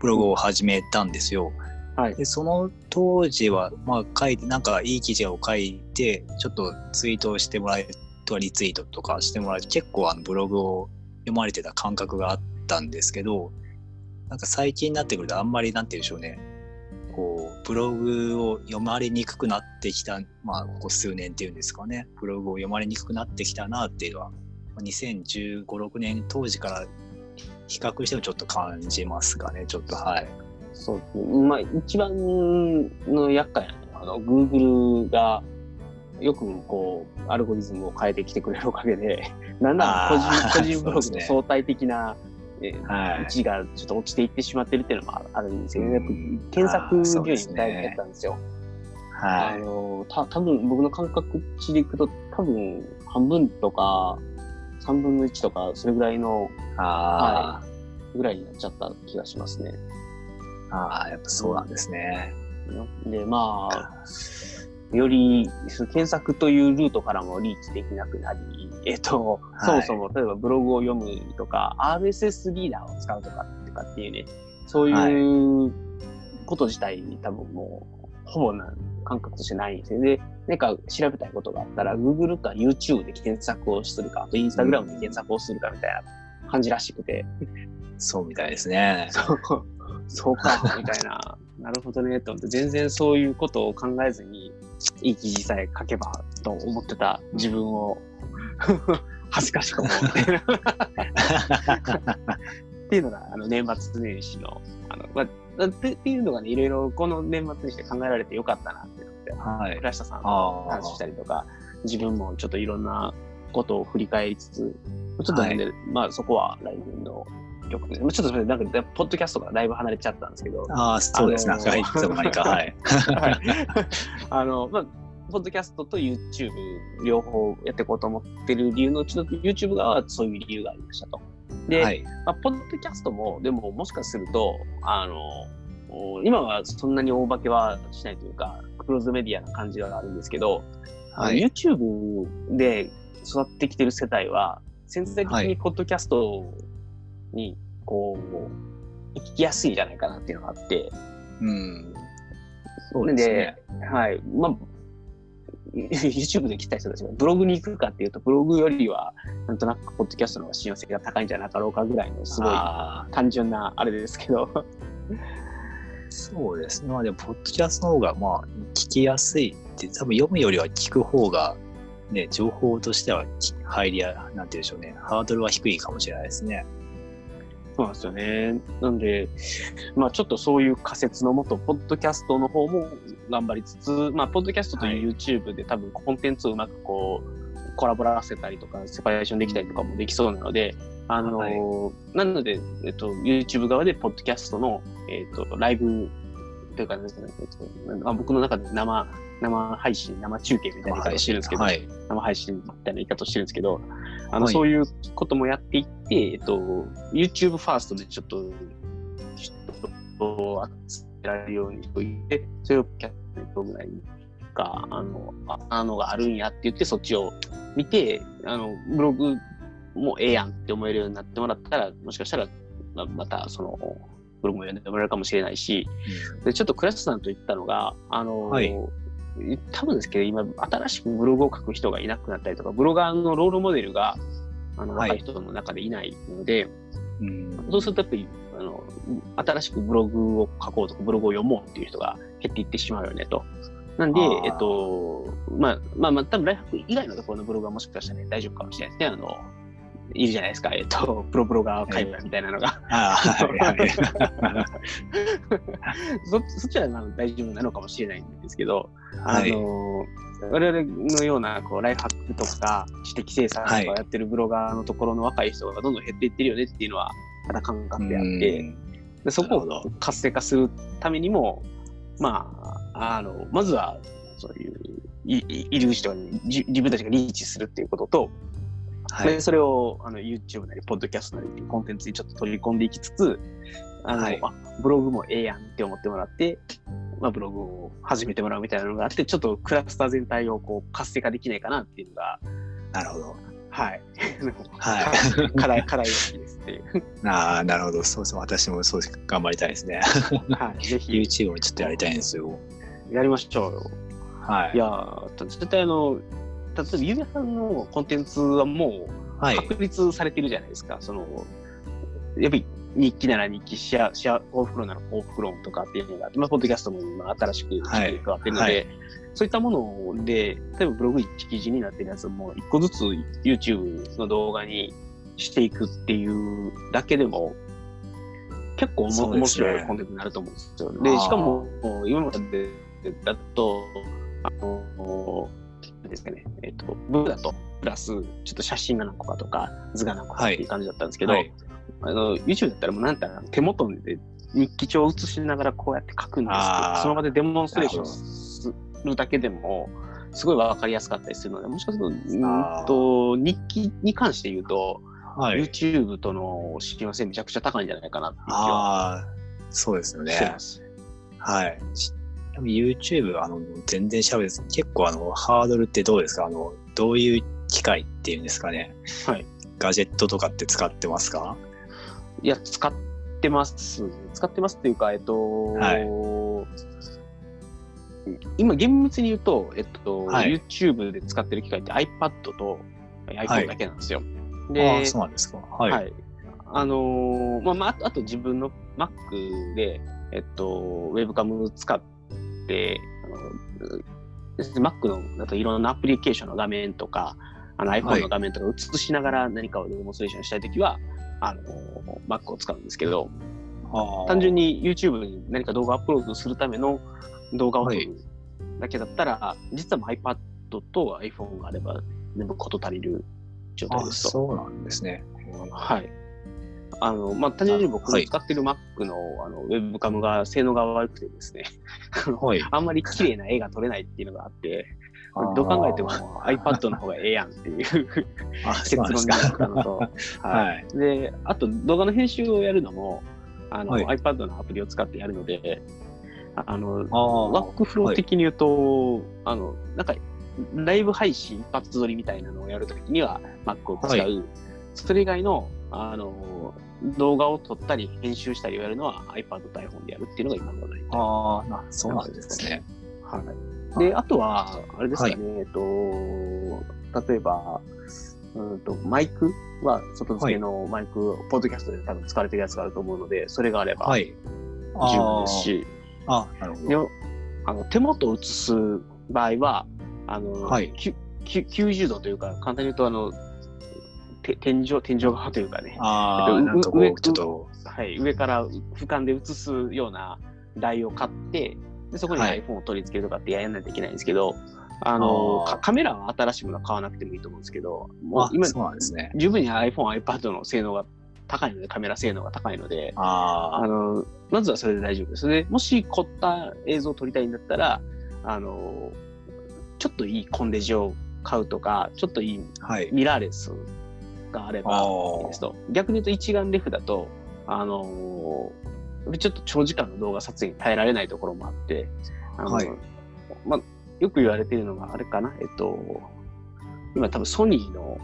ブログを始めたんですよ。はい、でその当時は、まあ、書いてなんかいい記事を書いてちょっとツイートしてもらえとかリツイートとかしてもらえ結構あのブログを読まれてた感覚があったんですけどなんか最近になってくるとあんまりなんて言うんでしょうね。こうブログを読まれにくくなってきたまあここ数年っていうんですかね。ブログを読まれにくくなってきたなっていうのは2015、6年当時から比較してもちょっと感じますかね。ちょっとはい。そう。まあ、一番の厄介なのは、あの、Google がよくこう、アルゴリズムを変えてきてくれるおかげで、なんなら個人 個人ブログの相対的な、ね、位置がちょっと落ちていってしまってるっていうのもあるんですよね。検索順位みたいなやったんですよ。はい。あの、た多分僕の感覚値でいくと、多分半分とか、3分の1とか、それぐらいの、はい、ぐらいになっちゃった気がしますね。ああ、やっぱそうなんですね。で、まあ、より検索というルートからもリーチできなくなり、えっと、はいそもそも例えばブログを読むとか、RSS リーダーを使うとかとかっていうね、そういうこと自体に多分もう、ほぼな感覚としてないんですよ。で、なんか調べたいことがあったら、Google か YouTube で検索をするか、あと Instagram で検索をするかみたいな感じらしくて、そうみたいですね。そう、そうか、みたいな。なるほどね、と思って、全然そういうことを考えずに、いい記事さえ書けばと思ってた自分を、恥ずかしく思って。っていうのが、あの、年末年始の、あの、まあ、ってっていうのがね、いろいろこの年末年始で考えられてよかったなっていうので、はい。倉下さんと話したりとか、自分もちょっといろんなことを振り返りつつ、ちょっとなんで、まあそこは来年の曲で、まあちょっとなんか、ポッドキャストからだいぶ離れちゃったんですけど、ああ、そうですね。あのーはい。いつのか。はい。はいあの、まあ、ポッドキャストと YouTube 両方やっていこうと思ってる理由のちょっと YouTube 側はそういう理由がありましたと。で、はい。まあ、ポッドキャストも、でももしかすると、あの、お今はそんなに大化けはしないというか、クローズメディアな感じがあるんですけど、はい YouTube で育ってきてる世帯は、潜在的はいにポッドキャストに、こう、行きやすいんじゃないかなっていうのがあって、うん。そうですねはい。まあ、YouTube で来た人たちがブログに行くかっていうと、ブログよりは、なんとなくポッドキャストの方が信用性が高いんじゃなかろうかぐらいの、すごいあ単純なあれですけど。ーそうですね。まあでも、ポッドキャストの方が、まあ、聞きやすいって、多分読むよりは聞く方が、ね、情報としてはき入りや、なんて言うんでしょうね。ハードルは低いかもしれないですね。そうなんですよね。なんで、まあちょっとそういう仮説のもと、ポッドキャストの方も頑張りつつ、まあ、ポッドキャストという YouTube で多分コンテンツをうまくこう、コラボらせたりとか、セパレーションできたりとかもできそうなので、あのーなので、えっと、YouTube 側でポッドキャストの、えっと、ライブというか、ね、えっとまあ、僕の中で生、生配信、生中継みたいな言い方をしてるんですけど、はい。生配信みたいな言い方をしてるんですけど、あの、はいそういうこともやっていって、えっと、YouTube ファーストでちょっと、人を集められるようにしといて、それをキャットぐらいか、あの、ああのがあるんやって言って、そっちを見て、あの、ブログもええやんって思えるようになってもらったら、もしかしたら、ままた、その、ブログも読んでもらえるかもしれないし、で、ちょっとクラスさんと言ったのが、あの、はい多分ですけど、今、新しくブログを書く人がいなくなったりとか、ブロガーのロールモデルが、あの、はい若い人の中でいないので、うん。そうするとやっぱり、あの、新しくブログを書こうとか、ブログを読もうっていう人が減っていってしまうよね、と。なんでえっと、まあ、まあ、まあ、多分ライフ以外のところのブログはもしかしたらね、大丈夫かもしれないですね。あの、いるじゃないですか、えっと、プロブロガー界隈みたいなのが。そそっちはまあ大丈夫なのかもしれないんですけど、はい。あの我々のようなこうライフハックとか知的生産とかはい。やってるブロガーのところの若い人がどんどん減っていってるよねっていうのはまた感覚であって、うん。でそこを活性化するためにも、まあ、あのまずはそういういいいる人にじ自分たちがリーチするっていうことと、はいで。それをあの YouTube なり、ポッドキャストなりっていうコンテンツにちょっと取り込んでいきつつ、あの、はいあブログもええやんって思ってもらって、まあ、ブログを始めてもらうみたいなのがあって、ちょっとクラスター全体をこう活性化できないかなっていうのが、なるほど。はい。はい。課題、課題意識ですっていう。ああ、なるほど。そうそう。私もそう頑張りたいですね。はい。ぜひ YouTube もちょっとやりたいんですよ。やりましょうよ。はいい。やー、絶対あの、例えば、ゆうやさんのコンテンツはもうはい。確立されてるじゃないですか。その、やっぱり日記なら日記、シェア、シェア、幸福論なら幸福論とかっていうのがあって、まあ、ポッドキャストも今新しくはい加わってるので、はいそういったもので、例えばブログ1記事になってるやつも一個ずつ YouTube の動画にしていくっていうだけでも、結構面白いコンテンツになると思うんですよ。で、しかも、今までだと、あの、ですかね、えっ、と、ブログだと、プラス、ちょっと写真が何個かとか、図が何個かっていう感じだったんですけど、はい。あの、YouTube だったらもうなんたら手元で日記帳を写しながらこうやって書くんですけど、その場でデモンストレーションするだけでも、すごいわかりやすかったりするので、もしかすると、うーんと、日記に関して言うと、はい。YouTube との親和性めちゃくちゃ高いんじゃないかなっていう気はそうですよね。してま。す。はい。YouTube、あの、全然調べず、結構あの、ハードルってどうですか？あの、どういう機械っていうんですかね？はい。ガジェットとかって使ってますか？いや、使ってます。使ってますっていうか、えっと、はい今、厳密に言うと、えっと、はい YouTube で使ってる機械って iPad とはい iPhone だけなんですよ。あであ、、そうなんですか。はい。はい。あのーまあ、まあ、あと自分の Mac で、えっと、ウェブカム使っ Mac のだといろんなアプリケーションの画面とか、あのはい iPhone の画面とか映しながら何かをデモンストレーションしたいときは、あの Mac を使うんですけど、単純に YouTube に何か動画アップロードするための動画を撮はいるだけだったら、実はもう iPad と iPhone があれば全部事足りる状態あですと。そうなんですね。はい。あの、まあ、単純に僕はいが使ってる Mac のあのウェブカムが性能が悪くてですね、はい。あんまり綺麗な絵が撮れないっていうのがあって、どう考えても iPad の方がええやんっていうあ、結論になったのと、ははい い。で、あと動画の編集をやるのも、あの、はい iPad のアプリを使ってやるので、あの。ワークフロー的に言うと、あの、なんか、ライブ配信一発撮りみたいなのをやるときには Mac を使う。はそれ以外の、あの、動画を撮ったり編集したりをやるのは iPad と iPhone でやるっていうのが今の大体。ああ、なそうなんですね。はい。で、あとは、あれですかね、えっと、例えば、うんと、マイクは外付けのマイク、ポッドキャストで多分使われてるやつがあると思うので、それがあればはい。十分ですし、ああ、なるほでど。あの手元を映す場合は、あの、はいきゅきゅ90度というか、簡単に言うと、あの、て天井、天井側というかね、ああ、えっとなんかこ上う、ちょっと、はい、上から俯瞰で映すような台を買って、でそこにはい iPhone を取り付けるとかってやらないといけないんですけど、あのあーかカメラは新しいものは買わなくてもいいと思うんですけど、もうあ、今、そうなんですね。十分に iPhone、iPad の性能が高いので、カメラ性能が高いので、ああのまずはそれで大丈夫です。でもし凝った映像を撮りたいんだったら、あのちょっといいコンデジを買うとか、ちょっといい。ミラーレスがあればあいいですと。逆に言うと一眼レフだと、あのーちょっと長時間の動画撮影に耐えられないところもあって、あのはい。まあ、よく言われているのがあれかな、えっと、今多分ソニーの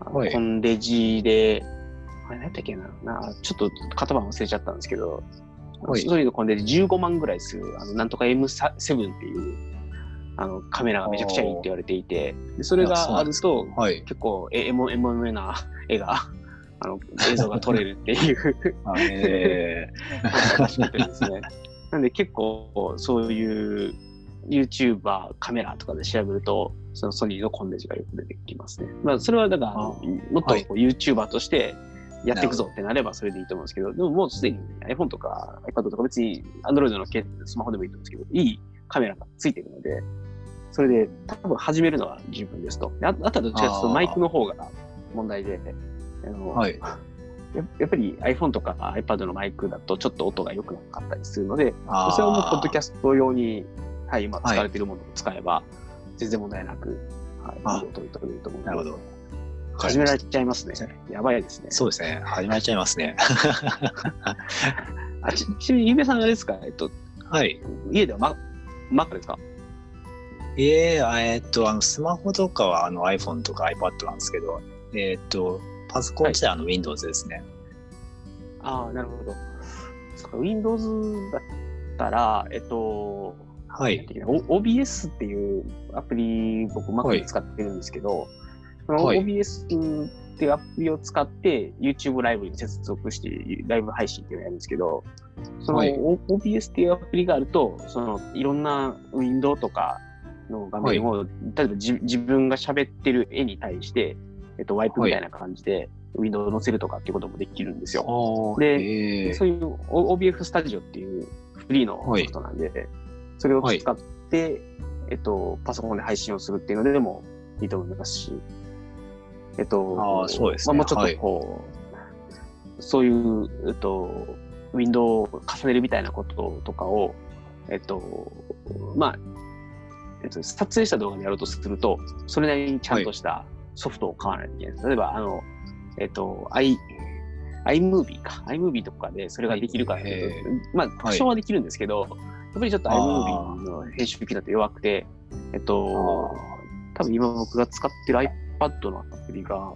あのはい。コンデジで、あれ何やったっけな。な、ちょっと型番忘れちゃったんですけど、はい。ソニーのコンデジ15万ぐらいする、あのなんとか M7 っていうあのカメラがめちゃくちゃいいって言われていて、でそれがあると、はい。結構エモエモエモな絵が、あの、映像が撮れるっていう。あえらしくてですね。なんで結構そういう YouTuber カメラとかで調べると、そのソニーのコンデジがよく出てきますね。まあそれはだから、あもっとこう YouTuber としてやっていくぞってなればそれでいいと思うんですけど、でももうすでに iPhone とか iPad とか別に Android のスマホでもいいと思うんですけど、いいカメラがついてるので、それで多分始めるのは十分ですと。でああとはどっちかというとマイクの方が問題で、あのはい。ややっぱり iPhone とか iPad のマイクだとちょっと音が良くなかったりするので、あそれはもうポッドキャャスト用に、はい、今はい使われているものを使えば、全然問題なく、はい、音を取れると思うなるほど。始められちゃいますね。やばいですね。そうですね。始まっちゃいますね。あちちなみに、ゆうべさんあれですか？えっと、はい。家ではママックですか？いえ、あえっと、あの、スマホとかはあの iPhone とか iPad なんですけど、えっと、パソコン自体はあの Windows ですね。ああ、なるほど。そっか Windows だったら、えっと、はい。OBS っていうアプリ、僕、Mac で使ってるんですけど、はい OBS っていうアプリを使って YouTube ライブに接続してライブ配信っていうのをやるんですけど、その OBS っていうアプリがあると、そのいろんなウィンドウとかの画面を、例えばじ自分が喋ってる絵に対して、えっと、ワイプみたいな感じでウィンドウを載せるとかっていうこともできるんですよ。あでえー。そういう OBF スタジオっていうフリーのソフトなんで、それを使って、えっと、パソコンで配信をするっていうのでもいいと思いますし、えっと、あーそうですね。まあ、もうちょっとこう、そういう、えっと、ウィンドウを重ねるみたいなこととかを、えっと、まあ、えっと、撮影した動画でやろうとすると、それなりにちゃんとしたソフトを買わないといけないです。例えば、あの、えっと、i、iMovie か。iMovie とかでそれができるかっていうと、まあ、多少はできるんですけど、やっぱりちょっと iMovie の編集機だと弱くて、えっと、多分今僕が使ってる iPad のアプリが、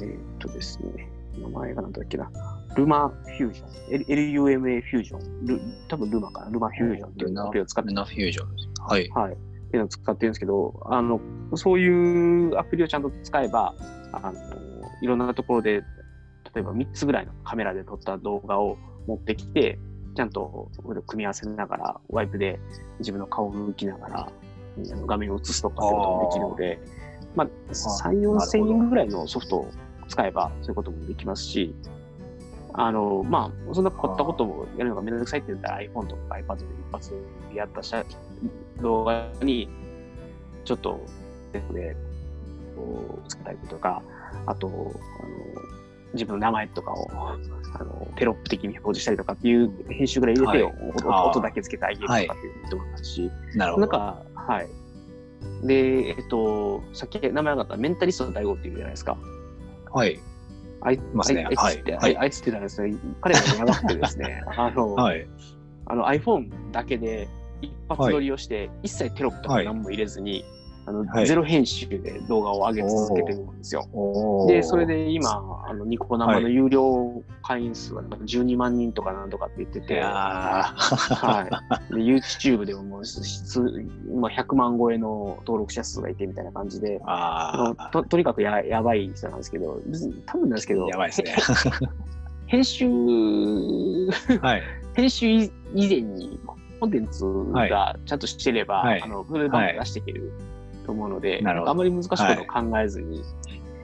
えーっとですね、名前がなんだっけな、ルマフュージョン、L- LUMA フュージョン、ル多分ルマかな、ルマフュージョンっていうアプリを使って。ルナフュージョン。はい。はい。っていうのを使ってるんですけど、あの、そういうアプリをちゃんと使えば、あの、いろんなところで、例えば3つぐらいのカメラで撮った動画を持ってきて、ちゃんとそれを組み合わせながら、ワイプで自分の顔を向きながら、画面を映すとかってこともできるので、まあ、3、4千円ぐらいのソフトを使えば、そういうこともできますし、あの、まあ、そんな凝ったこともやるのがめんどくさいって言ったら iPhone とか iPad で一発でやった写動画に、ちょっと、で、こう、使ったりとか、あと、あの、自分の名前とかを、あの、テロップ的に表示したりとかっていう編集ぐらい入れて、はい音だけつけてあげるとかっていうのもいますし、なるほど。なんか、はい。で、えっと、さっき名前上がったメンタリストの大悟っていうじゃないですか。はい。あいますねあいつって、はいあいつってなんですね、彼が長くてですね、あの、はい。あの iPhone だけで一発撮りをして、一切テロップとか何も入れずに、あのはい。ゼロ編集で動画を上げ続けてるんですよ。で、それ、で今、あのニコ生の有料会員数はなんか12万人とかなんとかって言っていて、はい、で YouTube でももう質、まあ、100万超えの登録者数がいてみたいな感じで、あのあととにかくややばい人なんですけど、多分なんですけど、ーやばいですね。編集、はい。編集以以前にコンテンツがちゃんとしてれば、はいあのフルバンク出していけると思うので、なるほどあまり難しいことを考えずに、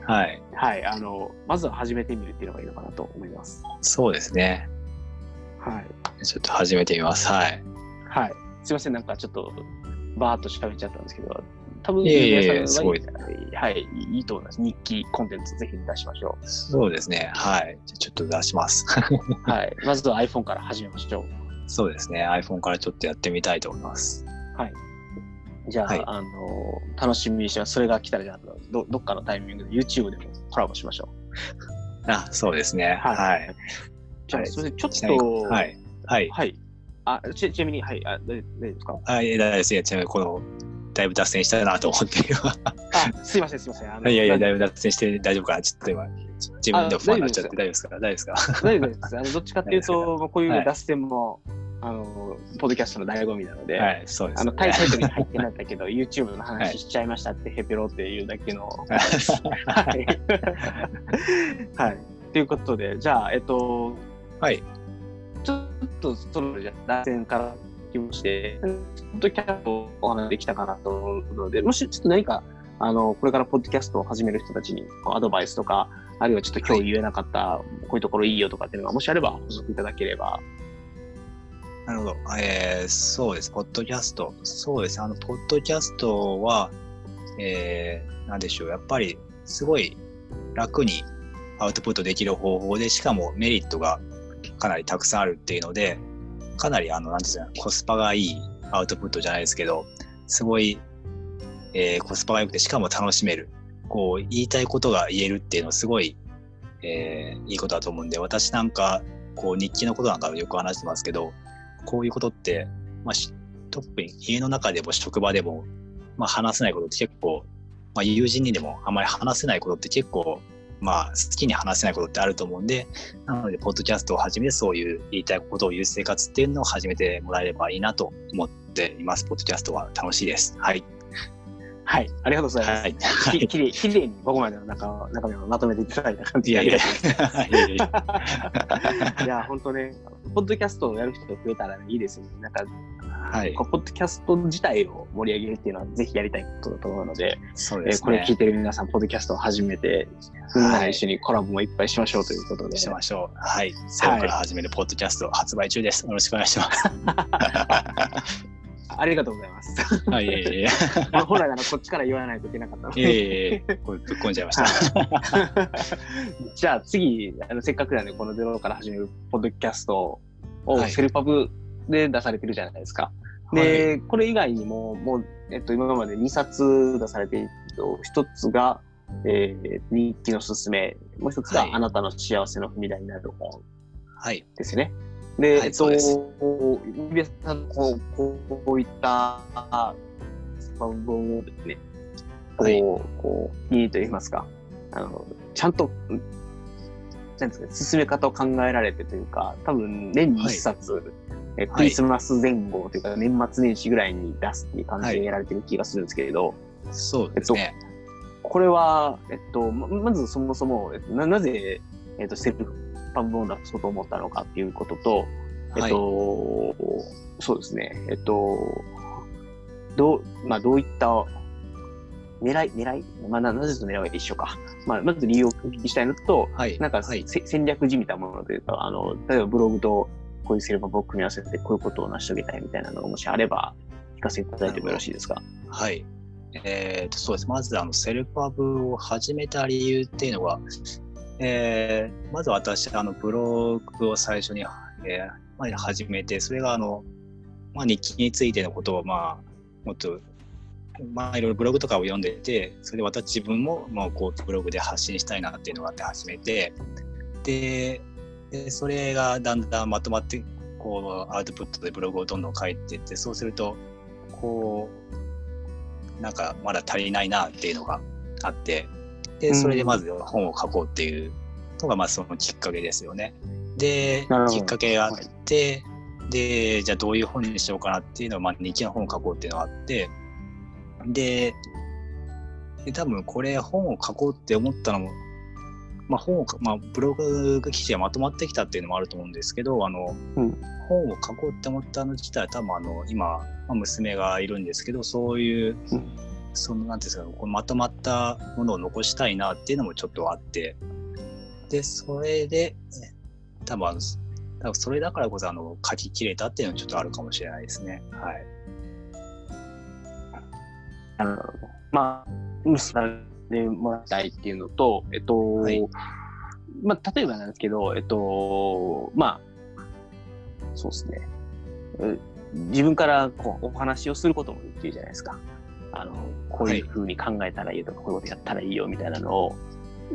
はい。はい、あの、まずは始めてみるっていうのがいいのかなと思います。そうですね。はい。ちょっと始めてみます。はい。はい。すいません、なんかちょっと、バーっと喋っちゃったんですけど、多分、いえいえいえ皆さんはすはい、いいと思います。日記コンテンツぜひ出しましょそうですね。はい。じゃあちょっと出します。う。はい。まずは iPhone から始めましょう。そうですね。iPhone からちょっとやってみたいと思います。じゃあ、はいあの、楽しみにしてます。それが来たら、じゃあど、どっかのタイミングで YouTube でもコラボしましょう。あ、そうですね。はいはい。じゃあ、はいそれでちょっと、はい。はい。はい。あ、ちちなみに、はい、あ、大大丈夫ですか？あ、いや、大丈夫です。いや、ちなみにこの、だいぶ脱線したなと思って、今。あ、すいません、すいません。あの いやいや、なだいぶ脱線して大丈夫かな。ちょっと今、自分で不安になっちゃって大丈夫ですか？大丈夫ですか？大丈夫です。あのどっちかっていうと、こういうはい脱線も、あの、ポッドキャストの醍醐味なので、はい、そうです、あの、ね。タイトルに入ってなかったけど、YouTube の話しちゃいましたってヘペロっていうだけの。はい。はい。ということで、じゃあ、えっと、はい。ちょっとそのじゃあ脱線から気もして、ポッドキャストをお話できたかなと思うので、もしちょっと何か、あの、これからポッドキャストを始める人たちにアドバイスとか、あるいはちょっと今日言えなかった、こういうところいいよとかっていうのが、もしあれば補足いただければ。なるほど。えー、そうです。ポッドキャスト。そうです。あの、ポッドキャストは、えー、なんでしょう。やっぱり、すごい楽にアウトプットできる方法で、しかもメリットがかなりたくさんあるっていうので、かなり、あの、なんですか、コスパがいいアウトプットじゃないですけど、すごい、えー、コスパが良くて、しかも楽しめる。こう、言いたいことが言えるっていうのはすごい、えー、いいことだと思うんで、私なんか、こう、日記のことなんかよく話してますけど、こういうことって、まあ、特に家の中でも職場でも、まあ、話せないことって結構、まあ、友人にでもあまり話せないことって結構、まあ、好きに話せないことってあると思うんで、なので、ポッドキャストを始めて、そういう言いたいことを言う生活っていうのを始めてもらえればいいなと思っています。ポッドキャストは楽しいです。はい。はい。ありがとうございます。はい。はいききれい、きれいにここまでの中中身をまとめていただいた感じでいや 本当ね、ポッドキャストをやる人が増えたら、ね、いいですよね。なんか、はいポッドキャスト自体を盛り上げるっていうのは、ぜひやりたいことだと思うので、そうですね。えーこれ聞いてる皆さん、ポッドキャストを始めて、みんなで一緒にコラボもいっぱいしましょうということで。しましょう。はい。ゼロから始めるポッドキャスト発売中です。よろしくお願いします。ありがとうございます。はい、いえいえいえ。本来ならこっちから言わないといけなかったのいえいえいえ。これぶっ込んじゃいました。じゃあ次あの、せっかくなんで、このゼロから始めるポッドキャストをはいセルパブで出されてるじゃないですか。で、これ以外にも、もう、えっと、今まで2冊出されていると、1つが、えー、日記のすすめ。もう一つが、はいあなたの幸せの踏み台になる本はい。ですね。で、はいえっと指輪さん、こう、こういった、文言をですね、こう、はい。こう、いいと言いますか、あの、ちゃんと、んなんですかね、進め方を考えられてというか、多分年に一冊、えクリスマス前後というか、年末年始ぐらいに出すっていう感じでやられてる気がするんですけれど、そうですね。これは、えっと、ままずそもそも、えっとななぜ、えっと、セルフパンブを出そうと思ったのかっていうことと、えっと、そうですね、えっと、どう、まあ、どういった狙い、狙い？まあ、ななぜと狙いは一緒か。まあ、まず理由をお聞きしたいのと、はい。なんか、はい。せ戦略じみたものというか、あの、例えばブログとこういうセルフパンを組み合わせて、こういうことを成し遂げたいみたいなのがもしあれば、聞かせていただいてもよろしいですか？はい。えっ、と、そうです。まず、あの、セルフパブを始めた理由っていうのは、えーまず私、あの、ブログを最初に、えーまあ、始めて、それが、あの、まあ、日記についてのことを、まあ、もっと、まあ、いろいろブログとかを読んでて、それで私自分も、まあ、こう、ブログで発信したいなっていうのがあって始めて、で、でそれがだんだんまとまって、こう、アウトプットでブログをどんどん書いていって、そうすると、こう、なんかまだ足りないなっていうのがあって、で、それでまず本を書こうっていうのが、まあそのきっかけですよね。できっかけがあって、で、じゃあどういう本にしようかなっていうのを、まあ日記の本を書こうっていうのがあって、で、で多分これ本を書こうって思ったのも、まあ本をか、まあブログ記事がまとまってきたっていうのもあると思うんですけど、あの、うん。本を書こうって思ったの自体は多分あの、今、まあ、娘がいるんですけど、そういう、うんその、なんていうんですか、まとまったものを残したいなっていうのもちょっとあって、で、それで、多分多分それだからこそあの書き切れたっていうのはちょっとあるかもしれないですね。はい。あの、まあ、娘でもらいたいっていうのと、えっと、はいまあ、例えばなんですけど、えっと、まあ、そうですね。え自分からこうお話をすることもできるじゃないですか。あの、こういうふうに考えたらいいよとか、こういうことやったらいいよみたいなのを、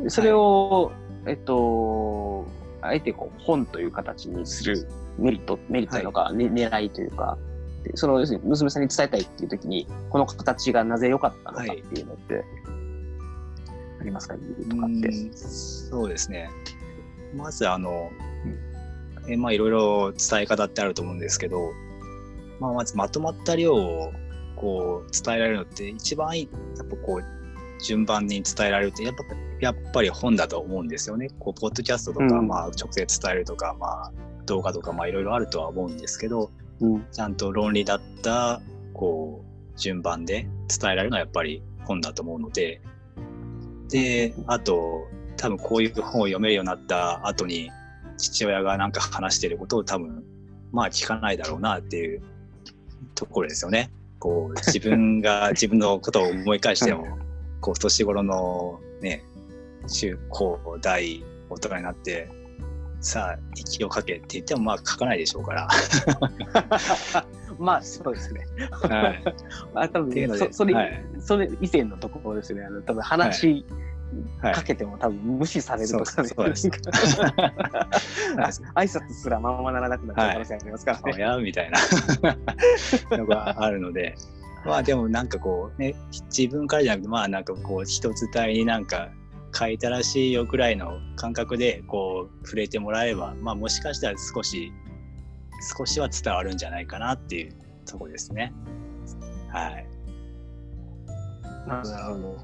それを、えっと、あえてこう本という形にするメリット、メリットなのか、ね狙いというか、でその要するに娘さんに伝えたいっていう時に、この形がなぜ良かったのかっていうのって、ありますか？理由とかって。うんそうですね。まずあの、えまあいろいろ伝え方ってあると思うんですけど、まあまずまとまった量をこう伝えられるのって一番いい、やっぱこう順番に伝えられるってやっぱやっぱり本だと思うんですよね。こうポッドキャストとか、うんまあ直接伝えるとか、まあ動画とかまあいろいろあるとは思うんですけど、うんちゃんと論理だったこう順番で伝えられるのはやっぱり本だと思うのでであと多分こういう本を読めるようになった後に父親がなんか話していることを多分まあ聞かないだろうなっていうところですよね。こう自分が 自分のことを思い返してもこう年頃のね中高大大人になってさあ息をかけって言ってもまあ書かないでしょうから。まあ、そうですね。はい まあ、多分っていうのでそそれ、はいそれ以前のところですね。あの多分話はいかけても多分無視されるとかね。そうです そう挨拶すらままならなくなっちゃう可能性ありますからね。おやみたいな のがあるのでまあでもなんかこうね自分からじゃなくてまあなんかこう一伝いになんか書いたらしいよくらいの感覚でこう触れてもらえればまあもしかしたら少し少しは伝わるんじゃないかなっていうところですね。はい。なるほど。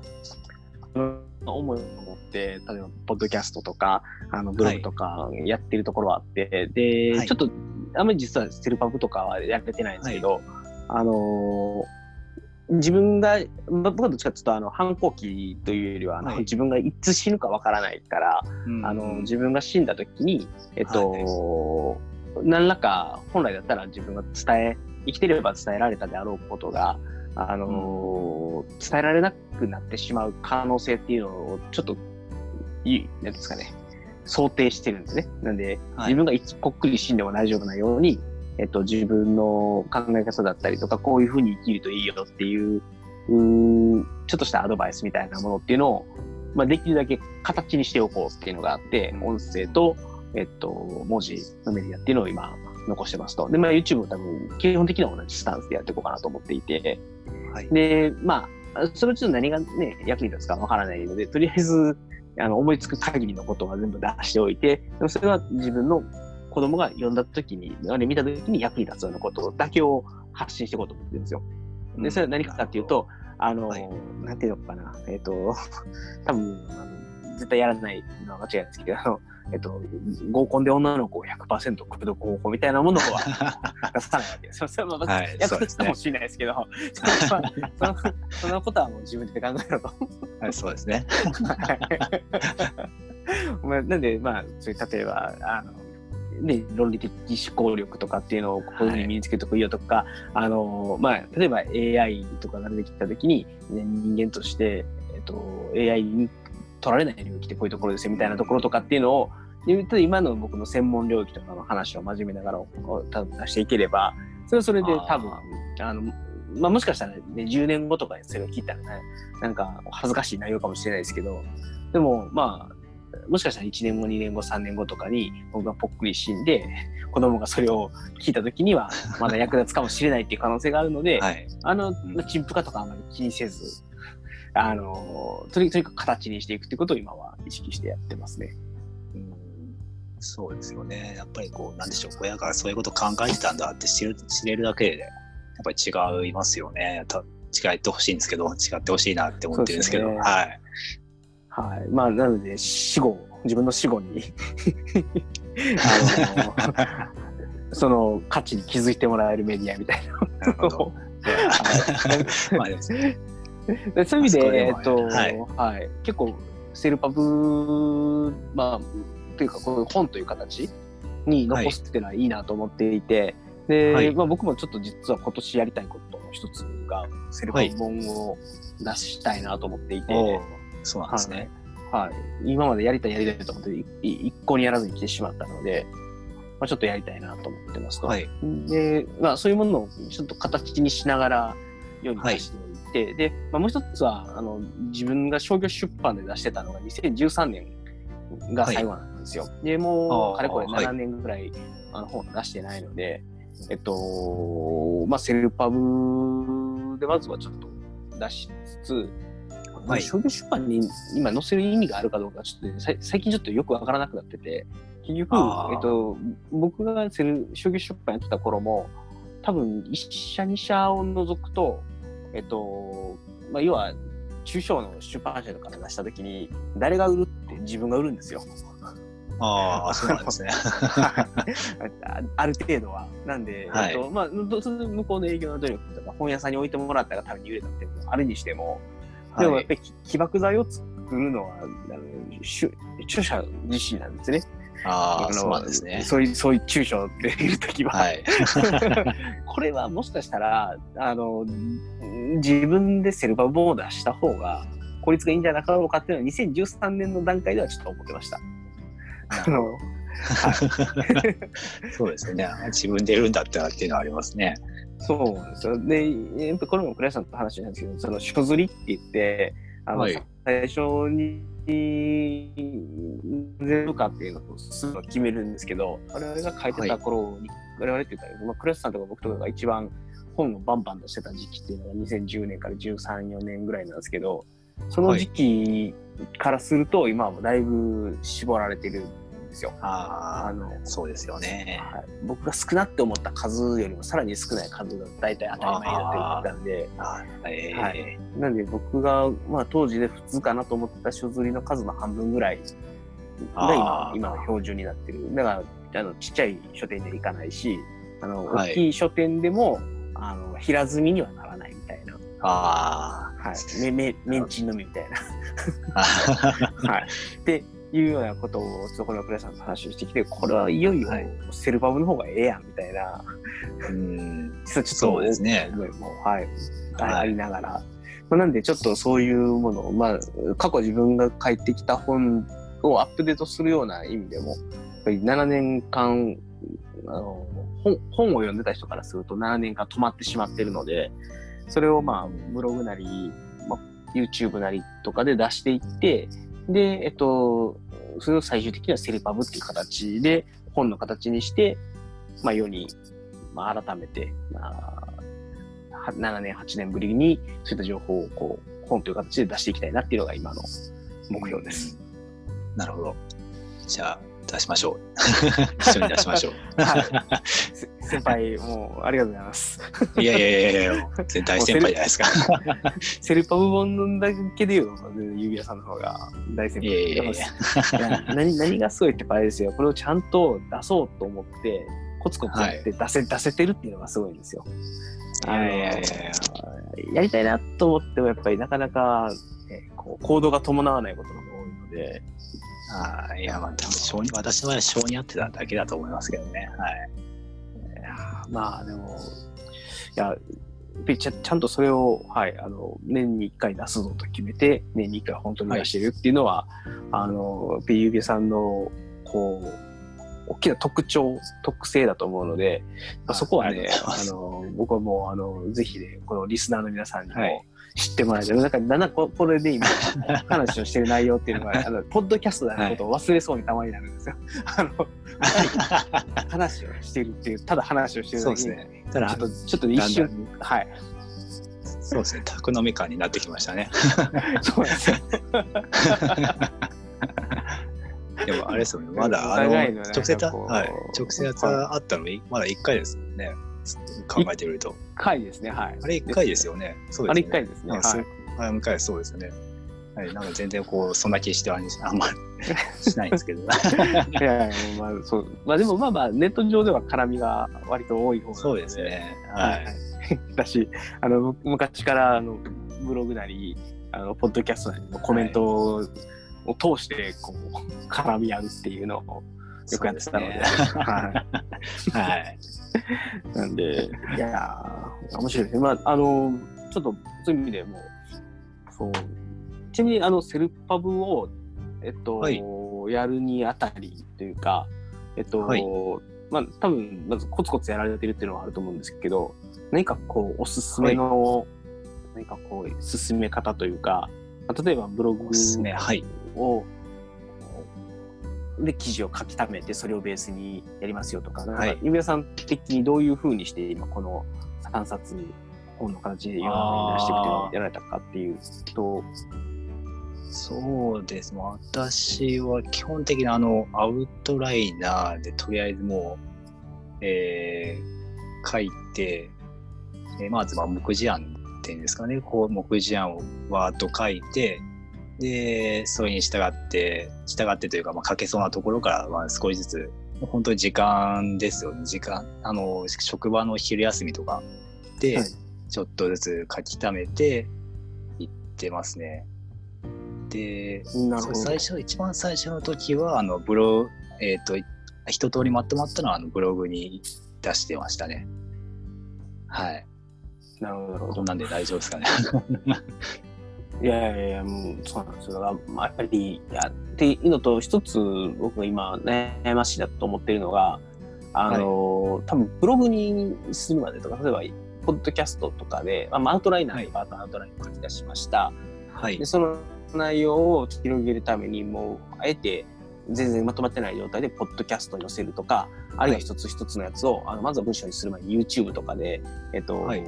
思いを持って、例えば、ポッドキャストとか、あのブログとかやってるところはあって、で、はい。ちょっと、あんまり実はセルパブとかはやれてないんですけど、あのー自分が、ま僕はどっちかというと、あの、反抗期というよりは、あのはい。自分がいつ死ぬかわからないから、あの、自分が死んだ時に、えっと、何らか本来だったら自分が伝え、生きてれば伝えられたであろうことが、あのー伝えられなくなってしまう可能性っていうのをちょっと、いい、なんですかね、想定してるんですね。なんで、はい。自分がいつぽっくり死んでも大丈夫なように、えっと、自分の考え方だったりとか、こういうふうに生きるといいよっていう、うーちょっとしたアドバイスみたいなものっていうのを、まあ、できるだけ形にしておこうっていうのがあって、音声と、えっと、文字のメディアっていうのを今残してますと。で、まあ YouTube も多分基本的には同じスタンスでやっていこうかなと思っていて、はい。で、まあ、そのうちの何がね、役に立つかわからないので、とりあえず、あの、思いつく限りのことは全部出しておいて、でもそれは自分の子供が読んだ時に、あれ見た時に役に立つようなことだけを発信していこうと思ってるんですよ。で、それは何かっていうと、あの、はいなんていうのかな、えっ、と、多分、あの絶対やらないのは間違いないですけど、えっと、合コンで女の子を100%口説く方法みたいなものは 出さないわけです。それはまあ、はい役立つかもしれないですけど、そのそのそのことはもう自分で考えろと。はい、そうですね。まあなんで、まあ、そういう例えば、あの、ね、論理的思考力とかっていうのをこういうふうに身につけておくよとか、あの、まあ、例えば AI とかが出てきたときに、ね、人間として、えっと、AI に取られない領域ってこういうところですよみたいなところとかっていうのを、で今の僕の専門領域とかの話を真面目ながら多分出していければ、それはそれで多分、あの、まあ、もしかしたらね、10年後とかにそれを聞いたらね、なんか恥ずかしい内容かもしれないですけど、でも、まあ、もしかしたら1年後、2年後、3年後とかに僕がぽっくり死んで、子供がそれを聞いた時には、まだ役立つかもしれないっていう可能性があるので、はい。あの、んまあ陳腐化とかあんまり気にせず、あの、とにとにかく形にしていくってことを今は意識してやってますね。うんそうですよね。やっぱりこう、なんでしょう、親がそういうこと考えてたんだって知る知れるだけで、やっぱり違いますよね。た違ってほしいんですけど、違ってほしいなって思ってるんですけど、ねはい。はい。まあ、なので、死後、自分の死後に、あの、その価値に気づいてもらえるメディアみたいなるほなど。まあ そういう意味で、えっと、ははいい、結構、セルパブ、まあ、というか、こういう本という形に残すっていうのはいいなと思っていて、で、はいまあ僕もちょっと実は今年やりたいことの一つが、セルパブ本を出したいなと思っていて、おーそうなんですね。はい。今までやりたいやりたいと思っていい一向にやらずに来てしまったので、まあ、ちょっとやりたいなと思ってますと。はい。で、まあそういうものをちょっと形にしながら世に出してて、で、まあ、もう一つは、あの、自分が商業出版で出してたのが2013年が最後なんですよ。で、もう、かれこれはい。7年ぐらい、あの本出してないので、えっと、まあセルパブでまずはちょっと出しつつ、はい。商業出版に今載せる意味があるかどうか、ちょっと最近ちょっとよくわからなくなってて、結局えっと、僕がセル商業出版やってた頃も、多分1社2社を除くと、えっと、まあ、要は、中小の出版社とかで出したときに、誰が売るって自分が売るんですよ。ああ、そうなんですね。あある程度は。なんで、はいえっと、まあ、向こうの営業の努力とか、本屋さんに置いてもらったがために売れたっていうのがあるにしても、でもやっぱりき起爆剤を作るのは、あの主著者自身なんですね。ああ、のそうですね。そういう、そういう中小でいるときは。はい。これはもしかしたら、あの、自分でセルバーボーダーした方が効率がいいんじゃなかろうかっていうのは2013年の段階ではちょっと思ってました。あの、そうですよね。自分でやるんだったらっていうのはありますね。そうなんですよ。で、やっぱこれも倉石さんと話なんですけど、その書釣りって言って、あの、はい。最初に、全部かっていうのをすぐ決めるんですけど、我々が書いてた頃に、我々って言ったら、まあ、倉石さんとか僕とかが一番本をバンバンとしてた時期っていうのが2010年から13、4年ぐらいなんですけど、その時期からすると、今はだいぶ絞られてるんですよ。ああ、あの、そうですよね。はい、僕が少なって思った数よりもさらに少ない数が大体当たり前になってるんで、あーえーはいなんで僕が、まあ、当時で普通かなと思ってた書釣りの数の半分ぐらいが今今の標準になってる。だから、あのちっちゃい書店で行かないし、あのはい大きい書店でも、あの平積みにはならないみたいな。あはい。め、め、メンチンのみみたいな。あ。はい。っていうようなことを、そこのクラスさんと話をしてきて、これはいよいよはいセルバブの方がええやんみたいな、うん。実はちょっとそうですねはい、はいありながら。まあ、なんでちょっとそういうものを、まあ、過去自分が書いてきた本をアップデートするような意味でも、やっぱり7年間、あの本本を読んでた人からすると7年間止まってしまってるので、それをまあ、ブログなり、まあ、YouTube なりとかで出していって、で、えっと、それを最終的にはセリパブっていう形で本の形にして、まあ世に、まあ改めて、まあ、7年、8年ぶりにそういった情報をこう、本という形で出していきたいなっていうのが今の目標です。なるほど。じゃあ、出しましょう。一緒に出しましょう。はい。せ先輩、もうありがとうございます。いやいやいやいや大先輩じゃないですか。セルパブ本だけで言うと、全然指輪さんの方が 大先い輩やいやいや。いや何何がすごいってあれですよ。これをちゃんと出そうと思って、コツコツやって出せ,、出せてるっていうのがすごいんですよ。いやいやいやいややりたいなと思っても、やっぱりなかなか、ね、こう行動が伴わないことが多いので、ああ、いや、まあ、多分性に、私の場合は性に合ってただけだと思いますけどね。はい。いやーまあでも、いや、ちゃちゃんとそれを、はい、あの年に1回出すぞと決めて、年に1回本当に出してるっていうのは、あの、ピユゲさんの、こう、大きな特徴、特性だと思うので、まあ、そこはねあの、僕はもう、あの、ぜひね、このリスナーの皆さんにもはい知ってもらいたい。なんか、だんだんここれで今、話をしてる内容っていうのが、あの、ポッドキャストであることを忘れそうにたまになるんですよ。あの、話をしてるっていう、ただ話をしてるだけですね。ただちょっ、と、ちょっと一瞬、はい。そうですね。宅飲み感になってきましたね。そうですよ。でも、あれですよね。まだ、おあの、直接、はい。直接あったの、まだ1回ですもんね。考えてみると。回ですね、はい。あれ1回ですよね。そうあれですね。一回ですね。はい。あ向かいそうですよね。はい、なんか全然こう、そんな気してはあんまり しないんですけど。いやいや、まあ、そう。まあでもまあまあ、ネット上では絡みが割と多い方。そうです。ね。ははいい。。だし、あの、む昔から、あの、ブログなり、あの、ポッドキャストなりのコメントを通して、こう、絡み合うっていうのをよくやってたので。ですねはい。はい。なんで、いやー、面白いですね。まあ、あの、ちょっと、そういう意味でもう、そう。ちなみに、あの、セルパブを、えっと、はいやるにあたりというか、えっと、はいまあ、多分、まずコツコツやられてるっていうのはあると思うんですけど、何かこう、おすすめの、何かこう、進め方というか、まあ例えばブログおすすめはいを、で、記事を書き溜めて、それをベースにやりますよとか、かはい。指輪さん的にどういうふうにして、今この3冊本の形で世の中に出していくやられたかっていうと、そうです。私は基本的にあの、アウトライナーでとりあえずもう、えー書いて、えーまずは目次案っていうんですかね、こう目次案をわーっと書いて、で、それに従って、従ってというか、まあ、書けそうなところから、まあ、少しずつ、本当に時間ですよね、時間。あの、職場の昼休みとかで、はいちょっとずつ書き溜めていってますね。で、なるほど。そう最初、一番最初の時は、あの、ブログ、えっ、と、一通りまとまったのは、あの、ブログに出してましたね。はい。なるほど、なるほど。こんなんで大丈夫ですかね。いやいやいや、もうそうなんですよ。だから、まあ、やっぱり、やっていうのと、一つ僕が今悩ましいなと思ってるのが、あの、多分ブログにするまでとか、例えば、ポッドキャストとかで、まあ、アウトライナーとか、アウトラインを書き出しました。はいで、。その内容を広げるために、もう、あえて、全然まとまってない状態で、ポッドキャストに載せるとか、あるいは一つ一つのやつを、あのまずは文章にする前に YouTube とかで、えっと、はい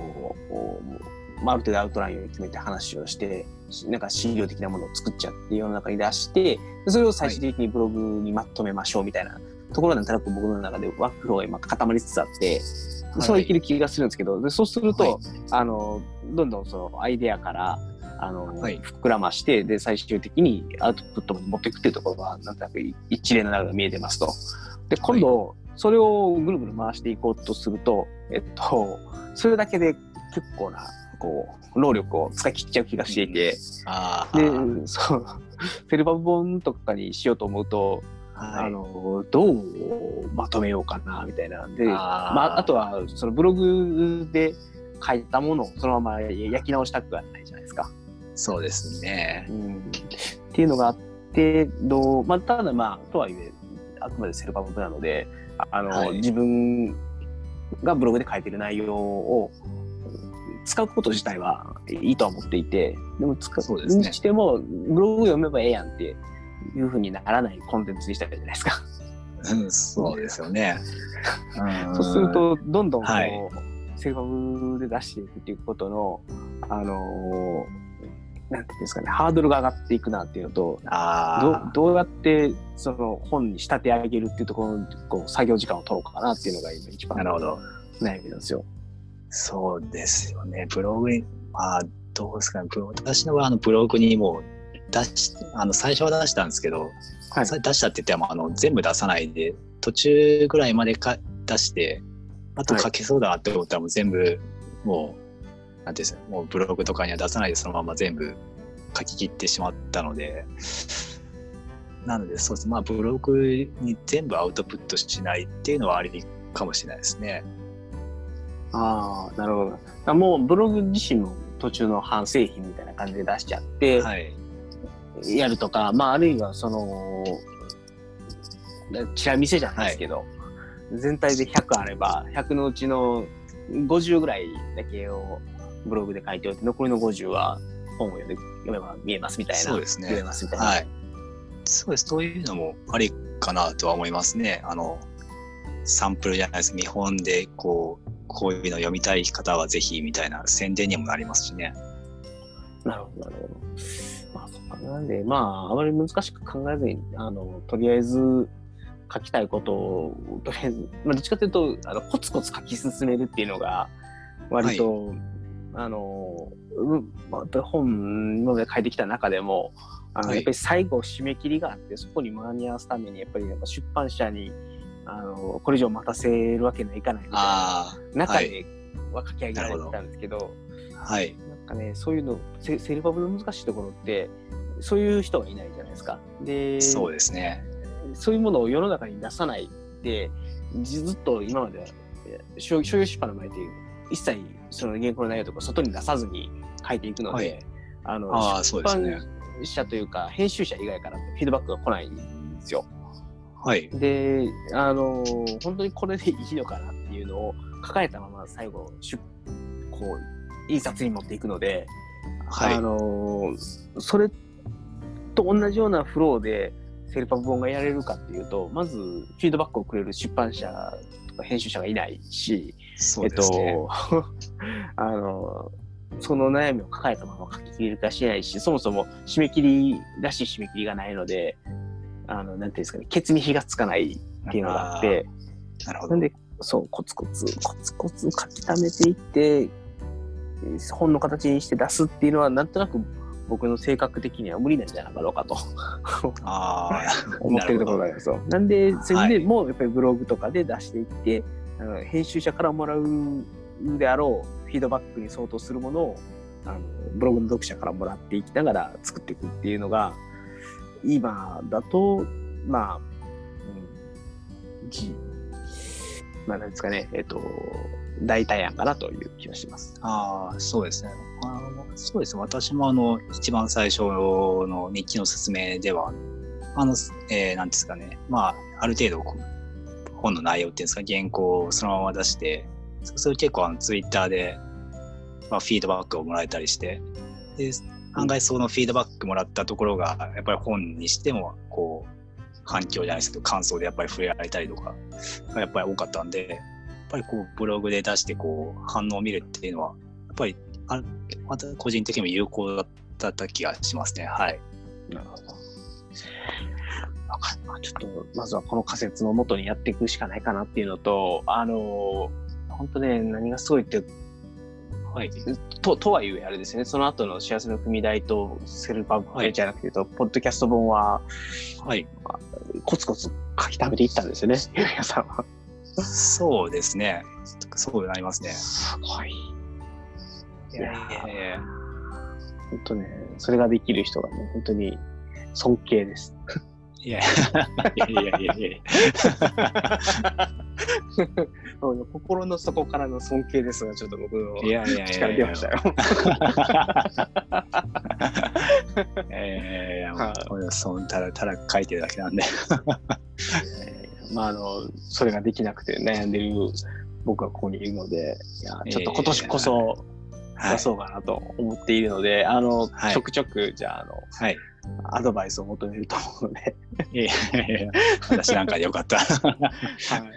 まあ、ある程度アウトラインを決めて話をして、しなんか資料的なものを作っちゃって世の中に出して、でそれを最終的にブログにまとめましょうみたいなところなんとなく僕の中でワークフローが今固まりつつあって、はい。そういける気がするんですけど、でそうすると、はい。あの、どんどんそのアイデアから、あの、はい。膨らまして、で、最終的にアウトプットに持っていくっていうところが、なんとなく一連の流れが見えてますと。で、今度、それをぐるぐる回していこうとすると、えっと、それだけで結構な、こう、労力を使い切っちゃう気がしていて、ああ。で、そう、フェルバブ本とかにしようと思うと、はい、あの、どうまとめようかな、みたいな。で、あーまあ、あとは、そのブログで書いたものをそのまま焼き直したくはないじゃないですか。そうですねう。ん、っていうのがあって、どう、まあ、ただまあ、とはいえ、あくまでセルバブなので、あの、はい自分がブログで書いてる内容を、使うこと自体はいいとは思っていて、でも使そうにしても、ブログ読めばええやんっていうふうにならないコンテンツにしたいじゃないですか。うん、そうですよね。うんそうする、と、どんどんこう、はいセルフで出していくっていうことの、あのーなんていうんですかね、ハードルが上がっていくなっていうのと、あどどうやってその本に仕立て上げるっていうところのこう作業時間を取ろうかなっていうのが今一あ、番なるほど。悩みなんですよ。そうですよね。ブログに、まあ、どうですかね。私の場合、あのブログにもう出し、あの、最初は出したんですけど、はいさ出したって言っても、あの、全部出さないで、途中ぐらいまでか出して、あと書けそうだなって思ったらもう全部、もう、なんていうんですか、もうブログとかには出さないでそのまま全部書き切ってしまったので、なので、そうです。まあ、ブログに全部アウトプットしないっていうのはありかもしれないですね。ああ、なるほど。もうブログ自身も途中の反製品みたいな感じで出しちゃって、はい。やるとか、まああるいはその、チラ見せじゃないですけど、全体で100あれば、100のうちの50ぐらいだけをブログで書いておいて、残りの50は本を読読めば見えますみたいな。そうですね読めますみたいな。はい。そうです。そういうのもありかなとは思いますね。あの、サンプルじゃないです。見本で、こう、こういうの読みたい方はぜひみたいな宣伝にもなりますしね。なるほど、なるほど。まあ、そっか。なんで、まあ、あまり難しく考えずに、あの、とりあえず書きたいことを、とりあえず、まあ、どっちかというと、あの、コツコツ書き進めるっていうのが、割と、あの、うんまあ、本今まで書いてきた中でも、あのはいやっぱり最後締め切りがあって、そこに間に合わすために、やっぱりやっぱ出版社に、あの、これ以上待たせるわけにはいかないみたいなあ中はいでは書き上げられてたんですけど、あ、はい。なんかね、そういうの、セセルファブの難しいところって、そういう人がいないじゃないですか。で、そうですね。そういうものを世の中に出さないで、ずっと今までえ商商業出版の前で一切その原稿の内容とか外に出さずに書いていくので、はいあのあ。出版社というか編集者以外からフィードバックが来ないんですよ。はい。で、あの、本当にこれでいいのかなっていうのを抱えたまま最後、出こう、印刷に持っていくので、はいあの、それと同じようなフローでセルファブ本がやれるかっていうと、まずフィードバックをくれる出版社とか編集者がいないし、そうですね。えっと、あの、その悩みを抱えたまま書き切り化しないし、そもそも締め切りらしい締め切りがないので、あの、なんていうんですかね、ケツに火がつかないっていうのがあって、なるほど。なん。で、そう、コツコツ、コツコツ書き溜めていって、本の形にして出すっていうのは、なんとなく僕の性格的には無理なんじゃなかろうかと。ああ、思ってるところがありますよ。なんで、それでもうやっぱりブログとかで出していって、あの編集者からもらうであろうフィードバックに相当するものをあのブログの読者からもらっていきながら作っていくっていうのが今だとまあ、うん、じまあなんですかねえっと代替案かなという気がします。ああ、そうですね。あそうですね。私もあの、一番最初の日記の説明では、あの、えー、なんですかね。まあ、ある程度、本の内容っていうんですか、原稿をそのまま出して、そう結構あの、ツイッターで、まあ、フィードバックをもらえたりして、で、案外そのフィードバックもらったところが、やっぱり本にしても、こう、反響じゃないですけど、感想でやっぱり触れられたりとか、がやっぱり多かったんで、やっぱりこうブログで出してこう反応を見るっていうのは、やっぱりあまた個人的にも有効だった気がしますね。はい。なるほど。ちょっと、まずはこの仮説のもとにやっていくしかないかなっていうのと、あの、本当ね、何がすごいって、はい。と、とはいえあれですね、その後の幸せの組代とセルパブ、はいじゃなくてと、ポッドキャスト本は、はい。コツコツ書き溜めていったんですよね、ゆうやさんは。そうですね。そうなりますね。すごい。いやいやいや本当ね、それができる人がね、本当に尊敬です。いやいやいやいやいや心の底からの尊敬ですが、ちょっと僕のや。いやいやいやいや力出ましたよ。いやいやそんただただ書いてるだけなんで。まあ、あの、それができなくて悩んでる僕はここにいるので、いや、ちょっと今年こそ、出そうかなと思っているので、あの、はいちょくちょく、じゃあ、あの、はい。アドバイスを求めると思うので、いやいや私なんかでよかった。はは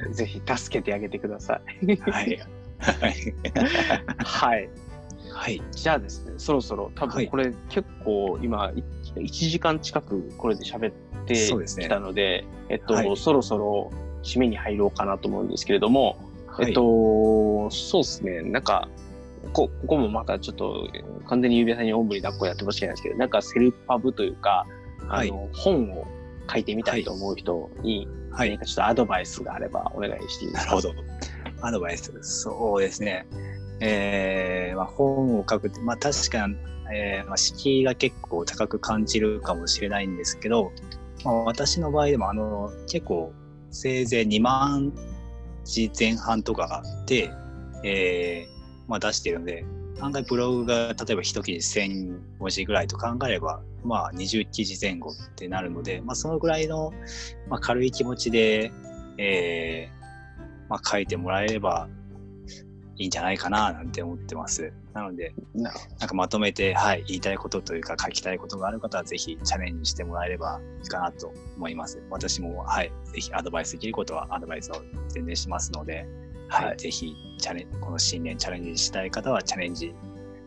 い、ぜひ助けてあげてください。い。はい。はい。はい。じゃあですね、そろそろ、多はい分これ結構今、い1時間近くこれで喋ってきたので、えっと、はいそろそろ締めに入ろうかなと思うんですけれども、はいえっと、そうですね、なんか、こここもまたちょっとえー完全に指輪さんにおんぶに抱っこやってほしいんですけど、なんかセルフパブというか、あの、本を書いてみたいと思う人に、はい何。かちょっとアドバイスがあればお願いしていいですか？なるほど。アドバイス。そうですね。えーまあ、本を書くって、まあ、確かに、えーまあ、敷居が結構高く感じるかもしれないんですけど、まあ、私の場合でもあの結構せいぜい2万字前半とかで、えーまあ、出してるので案外ブログが例えば一記事1000文字ぐらいと考えれば、まあ、20記事前後ってなるので、まあ、そのぐらいの、まあ、軽い気持ちで、えーまあ、書いてもらえればいいんじゃないかななんて思ってます。なので、ななんかまとめて、はい、言いたいことというか書きたいことがある方はぜひチャレンジしてもらえればいいかなと思います。私も、はい、ぜひアドバイスできることはアドバイスを全然しますので、はい、はいぜひチャレンこの新年チャレンジしたい方はチャレンジ、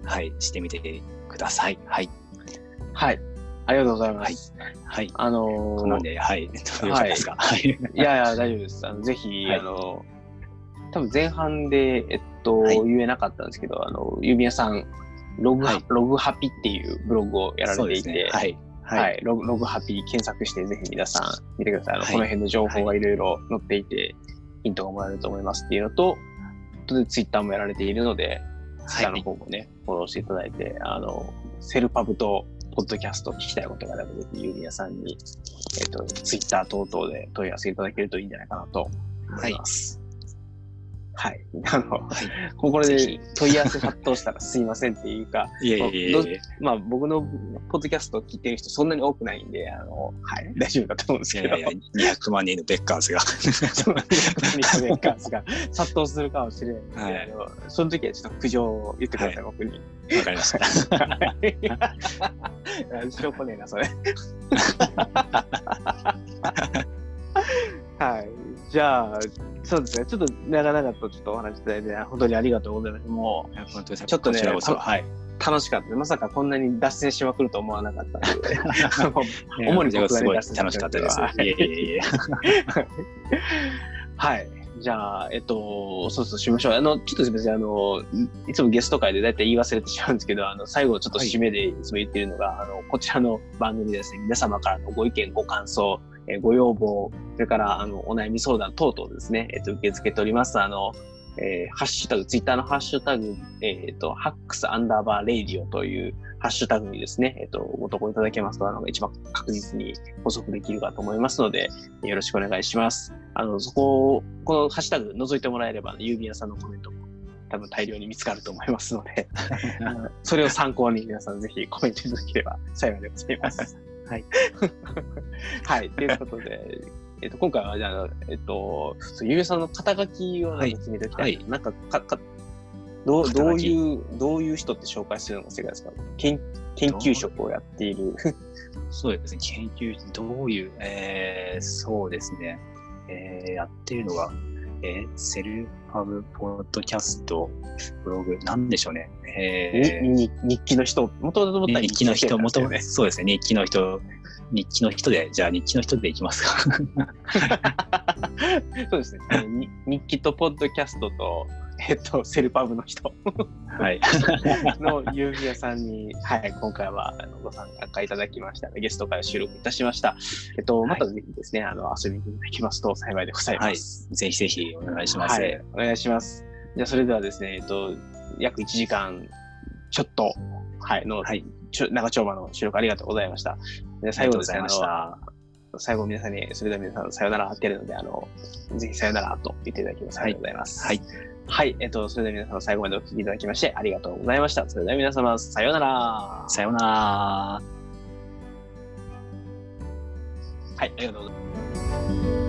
はい、してみてください。はい、はい。ありがとうございます。はい。あのーなんで、はい、どうですか？はい。いやいや、大丈夫です。あのぜひ、はいあの、多分前半で、えっと、はい言えなかったんですけど、あの、ゆみやさん、ログハ、はいログハピっていうブログをやられていて、ね。はい。はい、はい。ログログハピ検索して、ぜひ皆さん見てください。あのはいこの辺の情報がいろいろ載っていて、ヒントがもらえると思いますっていうのと、ツイッターもやられているので、ツイッターの方もね、フォローしていただいて、あの、セルパブとポッドキャスト聞きたいことがあれば、ぜひユーミヤさんに、えっ、と、ツイッター等々で問い合わせいただけるといいんじゃないかなと思います。はい。あの、はい。これで問い合わせ殺到したらすいませんっていうか、いえいえいえいえ。まあ僕のポッドキャストを聞いてる人そんなに多くないんで、あの、はい、大丈夫だと思うんですけど、いやいや、200万人のベッカーズが。その200年間が 殺到するかもしれないんで、はいあのその時はちょっと苦情を言ってください、僕に。わかりました。しょうこねえな、それ。じゃあ、そうですね。ちょっと長々とちょっとお話しいただいて、本当にありがとうございます。もう、ちょっとねはい。楽しかった。まさかこんなに脱線しまくると思わなかったので、主主ににすごい楽しかったです。はいいえいえいえ。はい。じゃあ、えっと、そうそうしましょう。あの、ちょっとすみません。あの、いつもゲスト会で大体言い忘れてしまうんですけど、あの、最後ちょっと締めでいつも言ってるのが、あの、こちらの番組でですね、皆様からのご意見、ご感想、えーご要望、それから、あの、お悩み相談等々ですね、えっと、受け付けております。あの、えーハッシュタグ、ツイッターのハッシュタグ、えっと、 hacks アンダーバーレイディオというハッシュタグにですね、えっと、ご投稿いただけますと、あの、一番確実に補足できるかと思いますので、よろしくお願いします。あの、そこを、このハッシュタグ覗いてもらえれば、郵便屋さんのコメントも多分大量に見つかると思いますので、あ のそれを参考に皆さんぜひコメントいただければ幸いでございます。はい。はい。ということで、えっと、今回は、じゃあ、えっと、ゆうさんの肩書きをなんか決めておきたい。はい。なんか、か、か、どう、どういう、どういう人って紹介するのが正解ですか研研究職をやっている。そうですね、研究、どういう、えー、そうですね、えー、やってるのが、えー、セルファブポッドキャスト、ブログ、なんでしょうね。えー。にに日記の人、もともと日記の人、もともと、ね。そうですね、日記の人、日記の人で、じゃあ日記の人でいきますか。そうですね。日記とポッドキャストと、えっと、セルパブの人はい。の郵便屋さんに、はい、今回はあのご参加いただきました。ゲスト会を収録いたしました。えっと、またぜひですね、あの、遊びにいただきますと幸いでございはい。ます。ぜひぜひお願いします。はい、お願いします。じゃあ、それではですね、えっと、約1時間ちょっと、はい、の、はい長丁場の収録ありがとうございました。であ最後でございましあた。の最後皆さんに、それでは皆さんさよならってやるので、あの、ぜひさよならと言っていただきます。ありがとうございます。はい。はい。えっと、それでは皆様最後までお聞きいただきましてありがとうございました。それでは皆様、さようなら。はさようなら。い。ありがとうございます。